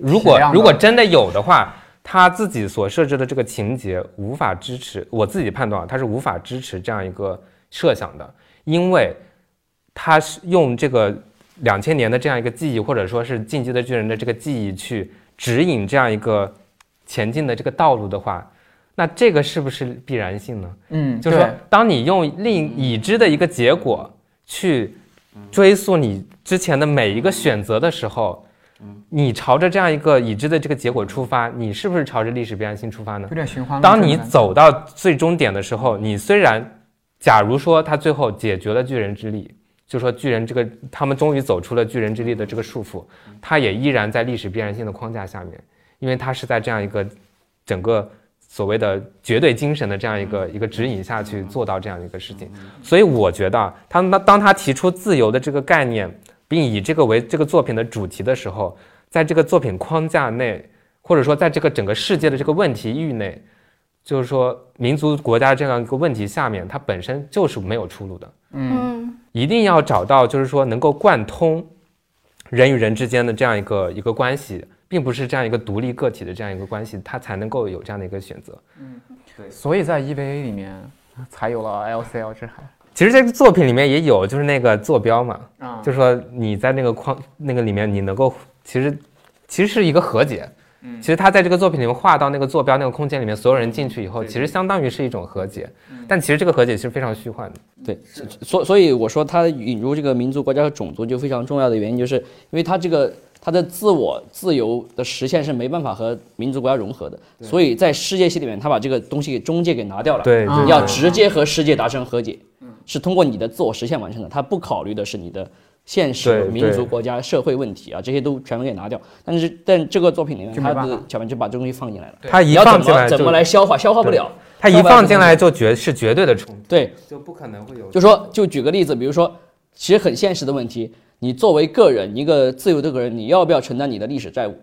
Speaker 2: 如果如果真的有的话，他自己所设置的这个情节无法支持。我自己判断，他是无法支持这样一个设想的，因为他是用这个两千年的这样一个记忆，或者说是进击的巨人的这个记忆去指引这样一个前进的这个道路的话。那这个是不是必然性呢？
Speaker 4: 嗯，
Speaker 2: 就是说，当你用另已知的一个结果去追溯你之前的每一个选择的时候，你朝着这样一个已知的这个结果出发，你是不是朝着历史必然性出发呢？
Speaker 4: 有点循环。
Speaker 2: 当你走到最终点的时候，你虽然，假如说他最后解决了巨人之力，就说巨人这个他们终于走出了巨人之力的这个束缚，他也依然在历史必然性的框架下面，因为他是在这样一个整个。所谓的绝对精神的这样一个一个指引下去做到这样一个事情，所以我觉得他当当他提出自由的这个概念，并以这个为这个作品的主题的时候，在这个作品框架内，或者说在这个整个世界的这个问题域内，就是说民族国家这样一个问题下面，它本身就是没有出路的。
Speaker 3: 嗯，
Speaker 2: 一定要找到就是说能够贯通人与人之间的这样一个一个关系。并不是这样一个独立个体的这样一个关系，它才能够有这样的一个选择。
Speaker 4: 嗯，对。所以在 EVA 里面才有了 LCL 之海。
Speaker 2: 其实这个作品里面也有，就是那个坐标嘛，啊，就是说你在那个框那个里面，你能够其实其实是一个和解。嗯，其实他在这个作品里面画到那个坐标那个空间里面，所有人进去以后，其实相当于是一种和解。但其实这个和解是非常虚幻的。
Speaker 1: 对，所所以我说他引入这个民族、国家和种族就非常重要的原因，就是因为他这个。他的自我自由的实现是没办法和民族国家融合的，所以在世界系里面，他把这个东西给中介给拿掉了。
Speaker 2: 对，
Speaker 1: 要直接和世界达成和解，是通过你的自我实现完成的。他不考虑的是你的现实、民族国家、社会问题啊，这些都全部给拿掉。但是，但这个作品里面，他的小明就把这东西放进来了。
Speaker 2: 他一放进来，
Speaker 1: 怎么来消化？消化不了。
Speaker 2: 他一放进来就绝是绝对的冲突。
Speaker 1: 对，
Speaker 2: 就不可能会有。
Speaker 1: 就说，就举个例子，比如说，其实很现实的问题。你作为个人，一个自由的个人，你要不要承担你的历史债务？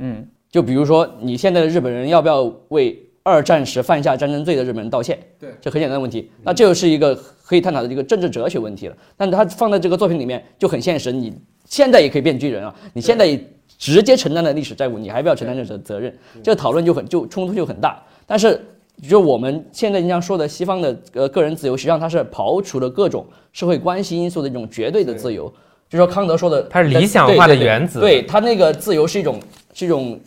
Speaker 4: 嗯，
Speaker 1: 就比如说，你现在的日本人要不要为二战时犯下战争罪的日本人道歉？
Speaker 4: 对，
Speaker 1: 这很简单的问题。那这就是一个可以探讨的一个政治哲学问题了。但他放在这个作品里面就很现实，你现在也可以变巨人啊，你现在直接承担了历史债务，你还不要承担这责责任？这个讨论就很就冲突就很大。但是，就我们现在经常说的西方的呃个人自由，实际上它是刨除了各种社会关系因素的一种绝对的自由。就说康德说的，
Speaker 2: 它是理想化的原则，
Speaker 1: 对他那个自由是一种是一种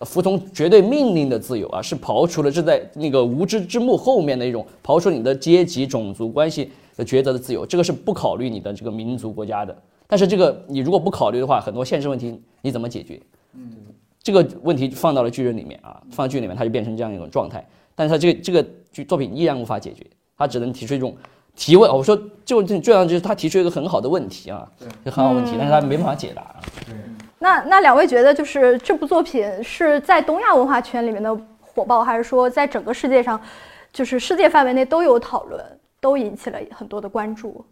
Speaker 1: 服从绝对命令的自由啊，是刨除了这在那个无知之幕后面的一种刨除你的阶级种族关系的抉择的自由，这个是不考虑你的这个民族国家的。但是这个你如果不考虑的话，很多现实问题你怎么解决？嗯，这个问题放到了巨人里面啊，放到剧里面，它就变成这样一种状态。但是它这个这个剧作品依然无法解决，它只能提出一种。提问，我说就这这样，就是他提出一个很好的问题啊，就很好问题，但是他没办法解答。
Speaker 3: 对，那那两位觉得，就是这部作品是在东亚文化圈里面的火爆，还是说在整个世界上，就是世界范围内都有讨论，都引起了很多的关注？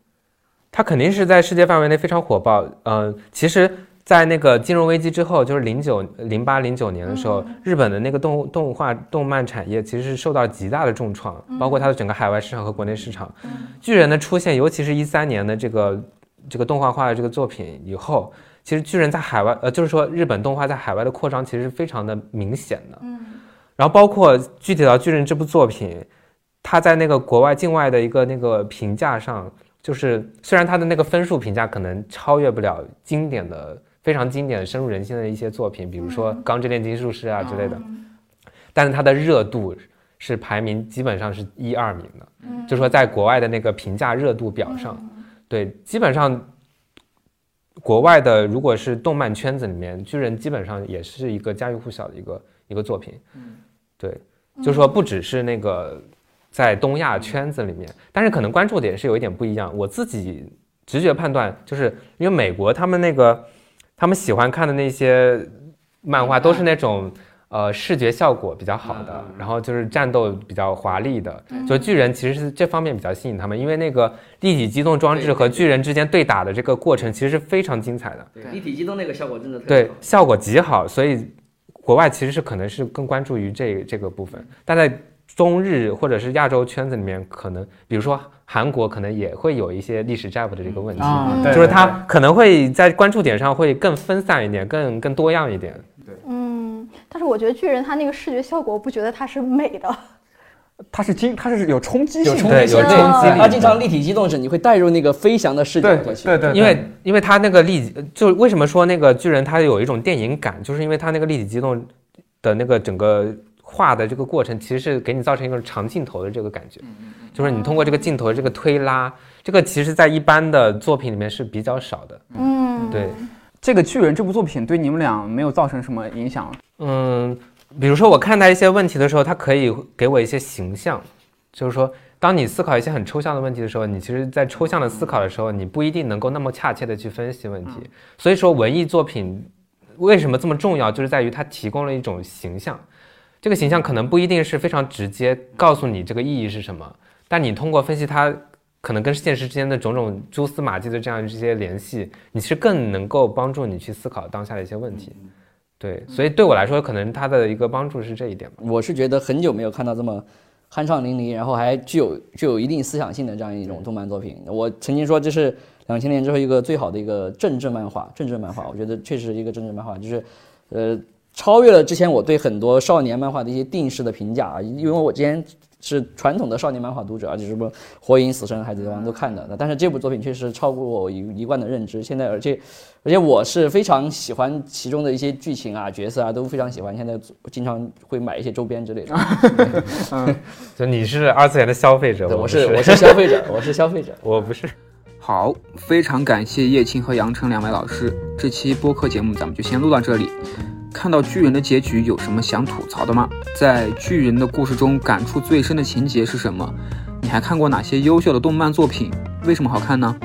Speaker 2: 它肯定是在世界范围内非常火爆。嗯，其实。在那个金融危机之后，就是零九、零八、零九年的时候，日本的那个动动画、动漫产业其实是受到极大的重创，包括它的整个海外市场和国内市场。巨人的出现，尤其是一三年的这个这个动画化的这个作品以后，其实巨人在海外，呃，就是说日本动画在海外的扩张其实是非常的明显的。嗯，然后包括具体到巨人这部作品，它在那个国外境外的一个那个评价上，就是虽然它的那个分数评价可能超越不了经典的。非常经典、深入人心的一些作品，比如说《钢之炼金术师》啊之类的，但是它的热度是排名基本上是一二名的，就说在国外的那个评价热度表上，对，基本上国外的如果是动漫圈子里面，巨人基本上也是一个家喻户晓的一个一个作品，对，就说不只是那个在东亚圈子里面，但是可能关注点是有一点不一样。我自己直觉判断，就是因为美国他们那个。他们喜欢看的那些漫画都是那种，呃视觉效果比较好的，然后就是战斗比较华丽的。就巨人其实是这方面比较吸引他们，因为那个立体机动装置和巨人之间对打的这个过程其实是非常精彩的。
Speaker 1: 对，立体机动那个效果真的特别
Speaker 2: 对
Speaker 1: 好，
Speaker 2: 效果极好，所以国外其实是可能是更关注于这这个部分，但在中日或者是亚洲圈子里面，可能比如说韩国可能也会有一些历史债务的这个问题，就是
Speaker 6: 对
Speaker 2: 它可能会在关注点上会更分散一点，更更多样一点。对。
Speaker 3: 嗯，但是我觉得巨人他那个视觉效果，我不觉得它是美的。
Speaker 6: 它是惊，它是有冲击性，
Speaker 1: 有冲击
Speaker 2: 对有
Speaker 1: 性
Speaker 2: 冲击力
Speaker 1: 它经常立体机动时，你会带入那个飞翔的视角
Speaker 6: 对
Speaker 1: 过去。
Speaker 6: 对对，
Speaker 2: 因为因为它那个立，就为什么说那个巨人它有一种电影感，就是因为它那个立体机动的那个整个画的这个过程，其实是给你造成一个长镜头的这个感觉，就是你通过这个镜头的这个推拉，这个其实在一般的作品里面是比较少的。
Speaker 3: 嗯，
Speaker 2: 对，
Speaker 6: 这个巨人这部作品对你们俩没有造成什么影响？
Speaker 2: 嗯，比如说我看待一些问题的时候，它可以给我一些形象，就是说，当你思考一些很抽象的问题的时候，你其实，在抽象的思考的时候，你不一定能够那么恰切的去分析问题。所以说，文艺作品为什么这么重要，就是在于它提供了一种形象。这个形象可能不一定是非常直接告诉你这个意义是什么，但你通过分析它可能跟现实之间的种种蛛丝马迹的这样这些联系，你是更能够帮助你去思考当下的一些问题。对，所以对我来说，可能它的一个帮助是这一点吧。
Speaker 1: 我是觉得很久没有看到这么酣畅淋漓，然后还具有具有一定思想性的这样一种动漫作品。我曾经说这是两千年之后一个最好的一个政治漫画，政治漫画，我觉得确实是一个政治漫画，就是呃超越了之前我对很多少年漫画的一些定式的评价啊，因为我之前是传统的少年漫画读者啊，就是什么火影、死神、海贼王都看的，但是这部作品确实超过我一一贯的认知。现在而且而且我是非常喜欢其中的一些剧情啊、角色啊，都非常喜欢。现在经常会买一些周边之类的。
Speaker 2: 嗯就你是二次元的消费者，
Speaker 1: 我是我是消费者，我是消费者。
Speaker 2: 我不是。
Speaker 4: 好，非常感谢叶青和杨晨两位老师。这期播客节目咱们就先录到这里。看到巨人的结局有什么想吐槽的吗？在巨人的故事中感触最深的情节是什么？你还看过哪些优秀的动漫作品？为什么好看呢？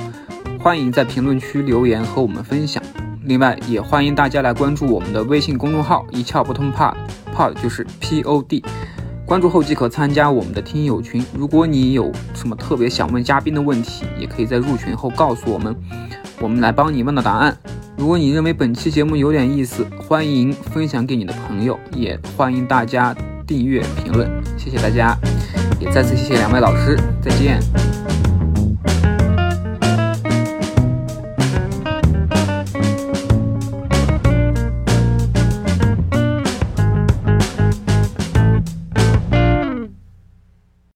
Speaker 4: 欢迎在评论区留言和我们分享。另外，也欢迎大家来关注我们的微信公众号“一窍不通 pod”，pod 就是 P O D。关注后即可参加我们的听友群。如果你有什么特别想问嘉宾的问题，也可以在入群后告诉我们，我们来帮你问到答案。如果你认为本期节目有点意思，欢迎分享给你的朋友，也欢迎大家订阅评论，谢谢大家，也再次谢谢两位老师，再见。